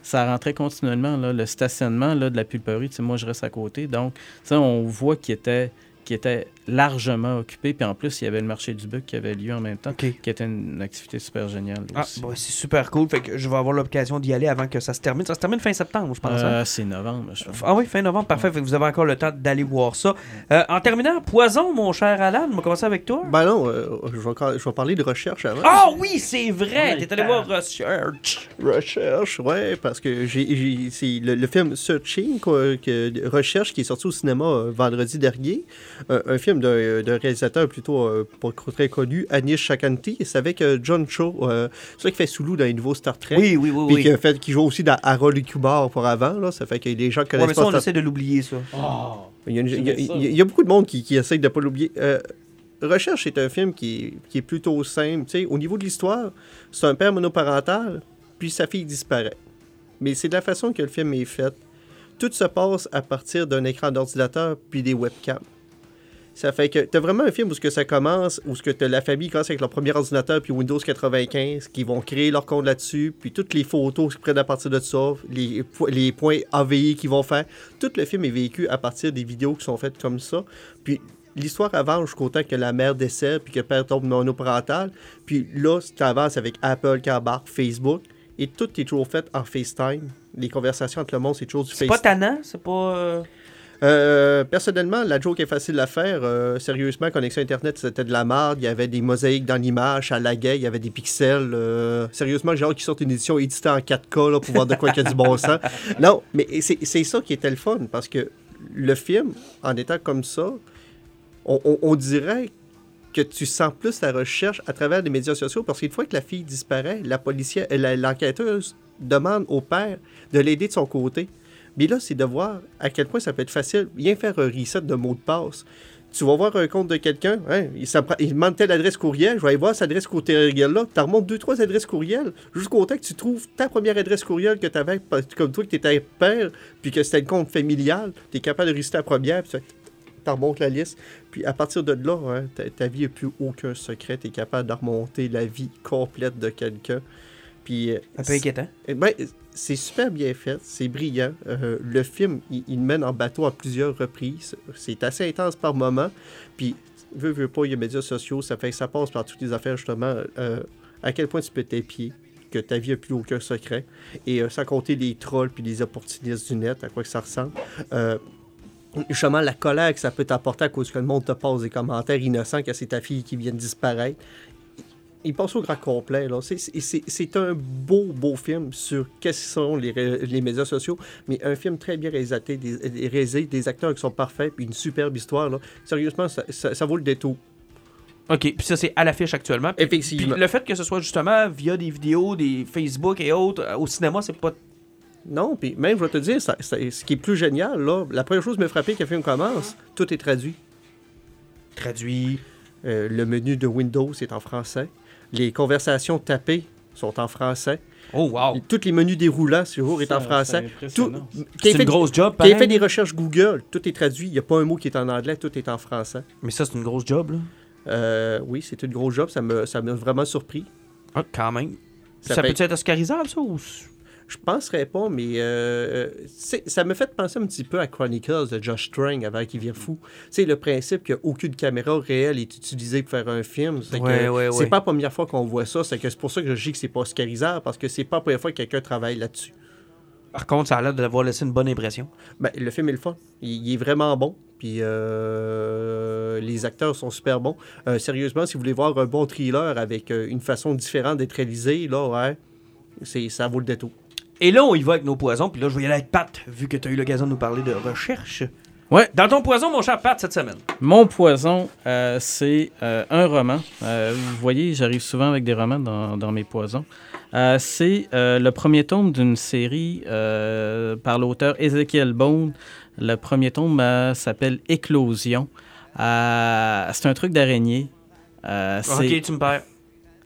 ça rentrait continuellement. Là, le stationnement là, de la pulperie, tu sais, moi, je reste à côté. Donc, ça, on voit qu'il était, qu'il était largement occupé. Puis en plus, il y avait le marché du Buc qui avait lieu en même temps, qui était une activité super géniale. Ah, aussi. bon, c'est super cool. Fait que je vais avoir l'occasion d'y aller avant que ça se termine. Ça se termine fin septembre, je pense. hein? Euh, c'est novembre, je pense. Ah oui, fin novembre, parfait. Fait que vous avez encore le temps d'aller voir ça. Euh, en terminant, Poison, mon cher Alan, on va commencer avec toi. Ben non, euh, je, vais, encore- je vais parler de recherche avant. Ah oui, c'est vrai! Ouais, T'es allé voir Research. Recherche, ouais, parce que j'ai, c'est le, le film Searching, quoi, que, Recherche, qui est sorti au cinéma euh, vendredi dernier. Un, un film d'un, d'un réalisateur plutôt euh, pas très connu, Anish Chakanti. C'est avec euh, John Cho, euh, celui qui fait Sulu dans les nouveaux Star Trek. Oui, oui, oui, Puis oui. qui, a fait, qui joue aussi dans Harold et Kumar pour avant, là. Ça fait que les gens Ouais, connaissent mais ça, pas on Star- essaie de l'oublier, ça. il y, a une- il y a- ça. il y a- beaucoup de monde qui, qui essaye de ne pas l'oublier. Euh, Recherche est un film qui est, qui est plutôt simple. Tu sais, au niveau de l'histoire, c'est un père monoparental, puis sa fille disparaît. Mais c'est de la façon que le film est fait. Tout se passe à partir d'un écran d'ordinateur puis des webcams. Ça fait que tu as vraiment un film où ce que ça commence, où ce que t'as la famille commence avec leur premier ordinateur puis Windows 95, qui vont créer leur compte là-dessus, puis toutes les photos qui prennent à partir de ça, les, les points AVI qu'ils vont faire. Tout le film est vécu à partir des vidéos qui sont faites comme ça. Puis l'histoire avance jusqu'au temps que la mère décède puis que le père tombe monoparental. Puis là, tu avances avec Apple qui embarque, Facebook, et tout est toujours fait en FaceTime. Les conversations entre le monde, c'est toujours du C'est pas FaceTime. tannant, c'est pas. Euh, personnellement, la joke est facile à faire. Euh, sérieusement, connexion Internet, c'était de la merde. Il y avait des mosaïques dans l'image, ça laguait, il y avait des pixels. Euh, sérieusement, j'ai hâte qu'ils sortent une édition éditée en 4K là, pour voir de quoi il y a du bon sens. *laughs* Non, mais c'est ça qui était le fun, parce que le film, en étant comme ça, on, on- on dirait que tu sens plus la recherche à travers les médias sociaux, parce qu'une fois que la fille disparaît, la policière, l'enquêteuse demande au père de l'aider de son côté. Mais là, c'est de voir à quel point ça peut être facile. Viens faire un reset de mot de passe. Tu vas voir un compte de quelqu'un, hein, il, il demande telle adresse courriel, je vais aller voir cette adresse courriel-là. Tu remontes deux, trois adresses courriel jusqu'au temps que tu trouves ta première adresse courriel que tu avais, comme toi, que tu étais père, puis que c'était le compte familial. Tu es capable de résister la première, puis tu remontes la liste. Puis à partir de là, hein, ta, ta vie n'a plus aucun secret. Tu es capable de remonter la vie complète de quelqu'un. Puis, euh, Un peu inquiétant. eh ben, c'est super bien fait, c'est brillant. Euh, le film, il, il mène en bateau à plusieurs reprises. C'est assez intense par moment. Puis, veux, veux pas, il y a les médias sociaux, ça fait que ça passe par toutes les affaires, justement. euh, à quel point tu peux t'épier, que ta vie n'a plus aucun secret. Et euh, sans compter les trolls puis les opportunistes du net, à quoi que ça ressemble. Justement, la colère que ça peut t'apporter à cause que le monde te passe des commentaires innocents que c'est ta fille qui vient de disparaître il passe au grand complet. C'est- un beau, beau film sur qu'est-ce que sont les, les médias sociaux, mais un film très bien réalisé, des, réalisé, des acteurs qui sont parfaits, puis une superbe histoire. Là. Sérieusement, ça, ça- ça vaut le détour. Ok, puis ça, c'est à l'affiche actuellement. Puis- Effectivement. Puis le fait que ce soit justement via des vidéos, des Facebook et autres, euh, au cinéma, c'est pas. Non, puis même, je vais te dire, ça- ça- ce qui est plus génial, là, la première chose qui m'a frappé quand le film commence, tout est traduit. Traduit. Euh, le menu de Windows est en français. Les conversations tapées sont en français. Oh, wow. Tous les menus déroulants, ce jour, est en Ça, français. c'est une grosse job, a fait des recherches Google, tout est traduit. Il n'y a pas un mot qui est en anglais, tout est en français. Mais ça, c'est une grosse job, là. Euh, oui, c'est une grosse job. Ça m'a ça m'a vraiment surpris. Ah, quand même. Ça Ça, fait- peut être oscarisable, ça, ou... Je penserais pas, mais euh, c'est- ça me fait penser un petit peu à Chronicles de Josh Trank avant qu'il vienne fou. C'est le principe qu'aucune caméra réelle est utilisée pour faire un film. C'est Ouais, ouais, c'est ouais. pas la première fois qu'on voit ça. C'est que c'est pour ça que je dis que c'est pas oscarisable, parce que c'est pas la première fois que quelqu'un travaille là-dessus. Par contre, ça a l'air d'avoir laissé une bonne impression. Ben, le film est le fun. Il, il est vraiment bon. Puis euh, les acteurs sont super bons. Euh, sérieusement, si vous voulez voir un bon thriller avec euh, une façon différente d'être réalisé, là, ouais, ça vaut le détour. Et là, on y va avec nos poisons. Puis là, je vais y aller avec Pat, vu que tu as eu l'occasion de nous parler de recherche. Ouais. Dans ton poison, mon cher Pat, cette semaine? Mon poison, euh, c'est euh, un roman. Euh, vous voyez, j'arrive souvent avec des romans dans, dans mes poisons. C'est le premier tome d'une série par l'auteur Ezekiel Bone. Le premier tome s'appelle Éclosion. C'est un truc d'araignée. Ok, tu me perds.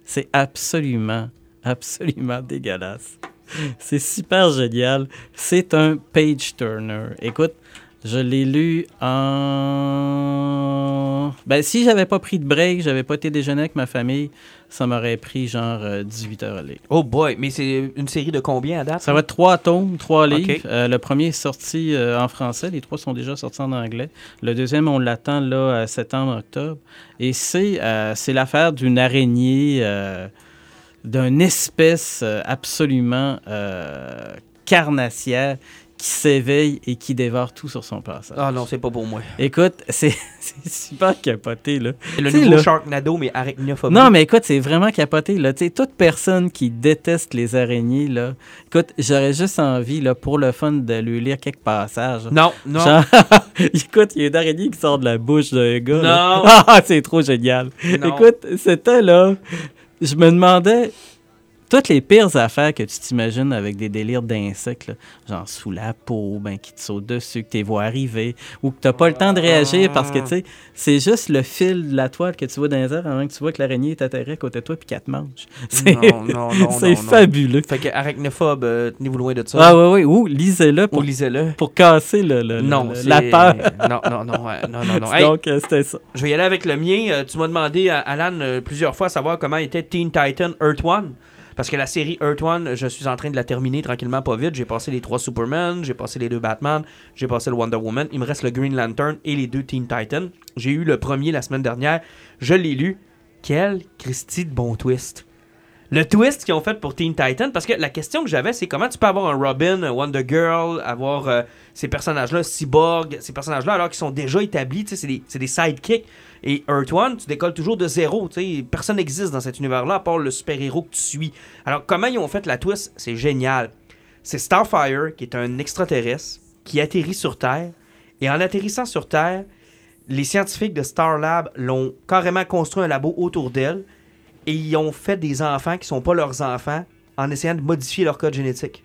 c'est absolument, absolument dégueulasse. *laughs* C'est super génial. C'est un page turner. Écoute, Je l'ai lu en. Ben, si j'avais pas pris de break, j'avais pas été déjeuner avec ma famille, ça m'aurait pris genre euh, 18 heures à lire. Oh boy, mais c'est une série de combien à date? Ça va être trois tomes, trois livres. Euh, le premier est sorti euh, en français, les trois sont déjà sortis en anglais. Le deuxième, on l'attend là à septembre-octobre. Et c'est euh, l'affaire d'une araignée, euh, d'une espèce euh, absolument euh, carnassière qui s'éveille et qui dévore tout sur son passage. Ah non, c'est pas pour moi. Écoute, *laughs* c'est super capoté, là. C'est le Tu sais, nouveau là- Sharknado, mais arachnophobie. Non, mais écoute, c'est vraiment capoté. Là. Tu sais, toute personne qui déteste les araignées, là, écoute, j'aurais juste envie, là, pour le fun, de lui lire quelques passages. Non, non. Genre, *laughs* écoute, il y a une araignée qui sort de la bouche d'un gars. Non. *laughs* Ah, c'est trop génial. Non. Écoute, c'était là. Je me demandais toutes les pires affaires que tu t'imagines avec des délires d'insectes, là, genre sous la peau, ben, qui te sautent dessus, que tu les vois arriver, ou que tu n'as pas le temps de réagir parce que, tu sais, c'est juste le fil de la toile que tu vois dans les airs avant que tu vois que l'araignée est atterrée à côté de toi puis qu'elle te mange. *laughs* C'est Non, non, non, *laughs* c'est fabuleux. Fait que arachnophobe, euh, tenez-vous loin de ça. Ah ouais, ouais, ou lisez-le Ou pour, lisez-le. pour casser le, le- Non, le- c'est- la *laughs* peur. Non, non, non, non, non, non. Hey, Donc, euh, c'était ça. je vais y aller avec le mien. Euh, tu m'as demandé, euh, Alan, plusieurs fois, savoir comment était Teen Titan Earth One. Parce que la série Earth One, je suis en train de la terminer tranquillement, pas vite. J'ai passé les trois Superman, j'ai passé les deux Batman, j'ai passé le Wonder Woman. Il me reste le Green Lantern et les deux Teen Titans. J'ai eu le premier la semaine dernière. Je l'ai lu. Quel Christy de bon twist. Le twist qu'ils ont fait pour Teen Titan, parce que la question que j'avais, c'est comment tu peux avoir un Robin, un Wonder Girl, avoir euh, ces personnages-là, Cyborg, ces personnages-là, alors qu'ils sont déjà établis, c'est des, c'est des sidekicks. Et Earth One, tu décolles toujours de zéro, tu sais, personne n'existe dans cet univers-là à part le super-héros que tu suis. Alors, comment ils ont fait la twist, c'est génial. C'est Starfire, qui est un extraterrestre, qui atterrit sur Terre, et en atterrissant sur Terre, les scientifiques de Star Lab l'ont carrément construit un labo autour d'elle, et ils ont fait des enfants qui sont pas leurs enfants en essayant de modifier leur code génétique.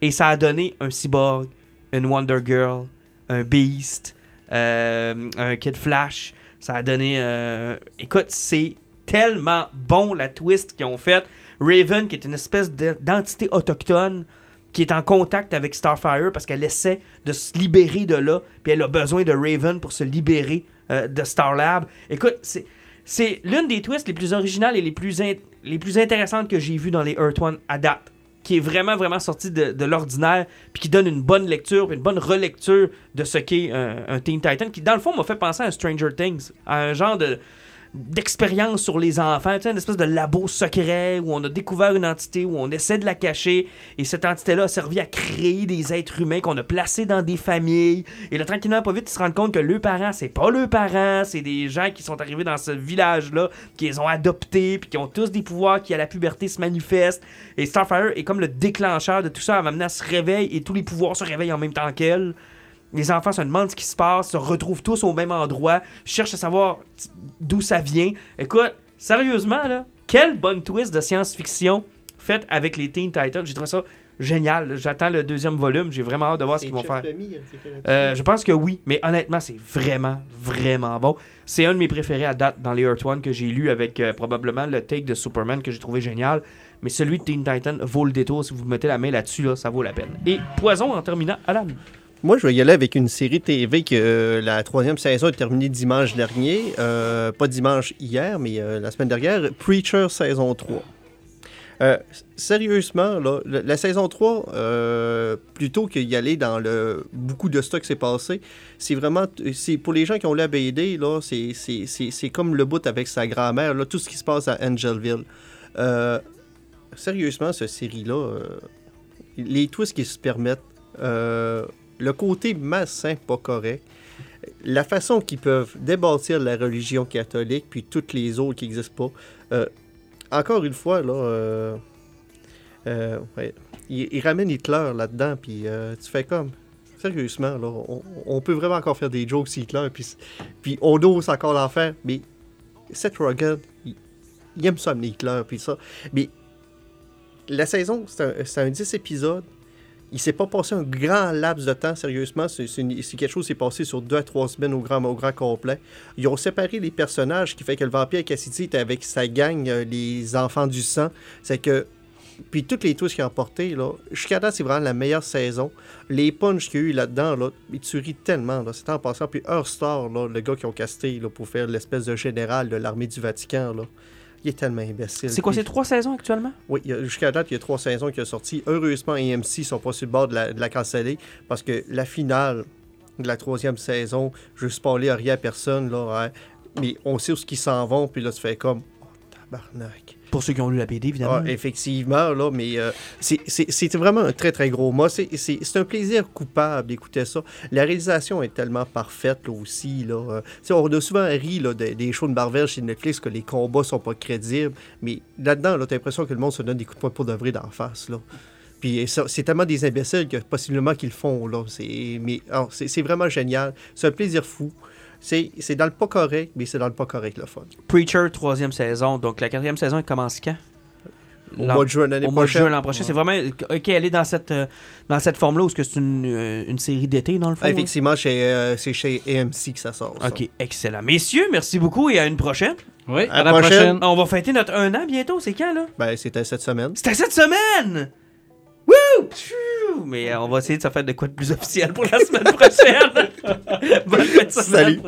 Et ça a donné un cyborg, une Wonder Girl, un Beast, un Kid Flash. Ça a donné. euh, Écoute, c'est tellement bon la twist qu'ils ont faite. Raven, qui est une espèce de- d'entité autochtone, qui est en contact avec Starfire parce qu'elle essaie de se libérer de là, puis elle a besoin de Raven pour se libérer euh, de Starlab. Écoute, c'est. C'est l'une des twists les plus originales et les plus, les plus intéressantes que j'ai vues dans les Earth One à date. Qui est vraiment, vraiment sorti de, l'ordinaire, puis qui donne une bonne lecture, une bonne relecture de ce qu'est un, un Teen Titan, qui dans le fond m'a fait penser à Stranger Things, à un genre de d'expérience sur les enfants, une espèce de labo secret où on a découvert une entité, où on essaie de la cacher, et cette entité-là a servi à créer des êtres humains qu'on a placés dans des familles, et là, tranquillement, pas vite, ils se rendent compte que leurs parents, c'est pas leurs parents, c'est des gens qui sont arrivés dans ce village-là, qui les ont adoptés, puis qui ont tous des pouvoirs qui, à la puberté, se manifestent, et Starfire est comme le déclencheur de tout ça, elle va amener à se réveille, et tous les pouvoirs se réveillent en même temps qu'elle. Les enfants se demandent ce qui se passe, se retrouvent tous au même endroit, cherchent à savoir d'où ça vient. Écoute, sérieusement, là, quelle bonne twist de science-fiction faite avec les Teen Titans. J'ai trouvé ça génial. J'attends le deuxième volume. J'ai vraiment hâte de voir ce qu'ils vont faire. Euh, je pense que oui, mais honnêtement, c'est vraiment, vraiment bon. C'est un de mes préférés à date dans les Earth One que j'ai lu avec euh, probablement le take de Superman que j'ai trouvé génial. Mais celui de Teen Titan vaut le détour. Si vous mettez la main là-dessus, là, ça vaut la peine. Et Poison en terminant, Alan. Moi, je vais y aller avec une série TV que euh, la troisième saison est terminée dimanche dernier. Euh, pas dimanche hier, mais euh, la semaine dernière. Preacher saison 3. Euh, s- sérieusement, là, la saison 3, euh, plutôt qu'y aller dans le beaucoup de stock qui s'est passé, c'est vraiment, pour les gens qui ont la BD, là, c'est, comme le bout avec sa grand-mère, là, tout ce qui se passe à Angelville. Sérieusement, cette série-là, euh, les twists qu'ils se permettent, le côté massin pas correct, la façon qu'ils peuvent débâtir la religion catholique, puis toutes les autres qui n'existent pas. Euh, encore une fois, là, euh, euh, ouais, ils, ils ramènent Hitler là-dedans, puis tu fais comme. Sérieusement, là, on, peut vraiment encore faire des jokes sur Hitler, puis, puis on ose encore l'en faire, mais Seth Rogen, il, il aime ça amener Hitler, puis ça. Mais la saison, c'est un, un 10 épisodes. Il s'est pas passé un grand laps de temps, sérieusement. C'est quelque chose qui s'est passé sur deux à trois semaines au grand, complet. Ils ont séparé les personnages, ce qui fait que le vampire Cassidy était avec sa gang, euh, les enfants du sang. C'est que puis toutes les twists qu'il a apportés, là, jusqu'à date, c'est vraiment la meilleure saison. Les punches qu'il y a eu là-dedans, là, tu tellement, c'est en passant. Puis Earthstar, là, le gars qui ont casté là, pour faire l'espèce de général de l'armée du Vatican, il est tellement imbécile. C'est quoi, Puis- ces trois saisons actuellement? Oui, jusqu'à date, il y a trois saisons qui sont sorties. Heureusement, AMC sont pas sur le bord de la, de la canceller parce que la finale de la troisième saison, je ne spoiler rien à personne, là, hein, mais on sait où ils s'en vont, puis là, tu fais comme... Oh, tabarnak. Pour ceux qui ont lu la BD, évidemment. Ah, effectivement, là, mais euh, c'est- vraiment un très, très gros mot. C'est un plaisir coupable d'écouter ça. La réalisation est tellement parfaite, là, aussi, là. Euh, on a souvent ri, là, des, des shows de Marvel chez Netflix que les combats sont pas crédibles, mais là-dedans, là, t'as l'impression que le monde se donne des coups de poing pour de vrai d'en face, là. Puis c'est tellement des imbéciles que possiblement qu'ils le font, là. C'est vraiment génial. C'est un plaisir fou. C'est c'est dans le pas correct, mais c'est dans le pas correct, le fun. Preacher, troisième saison. Donc la quatrième saison, elle commence quand? Au L'an- mois de juin l'année Au mois de prochaine. juin l'an prochain. C'est vraiment. Ok, elle est dans cette, euh, dans cette forme-là ou est-ce que c'est une, euh, une série d'été, dans le fond? Ah, hein? effectivement, chez, euh, c'est chez AMC que ça sort. ça. Ok, excellent. Messieurs, merci beaucoup et à une prochaine. Oui, À à, la la prochaine. prochaine. On va fêter notre un an bientôt. C'est quand, là? Ben, c'était cette semaine. C'était cette semaine! Wouh! Mais euh, on va essayer de se faire de quoi de plus officiel pour la semaine prochaine. *laughs* Bonne. Salut.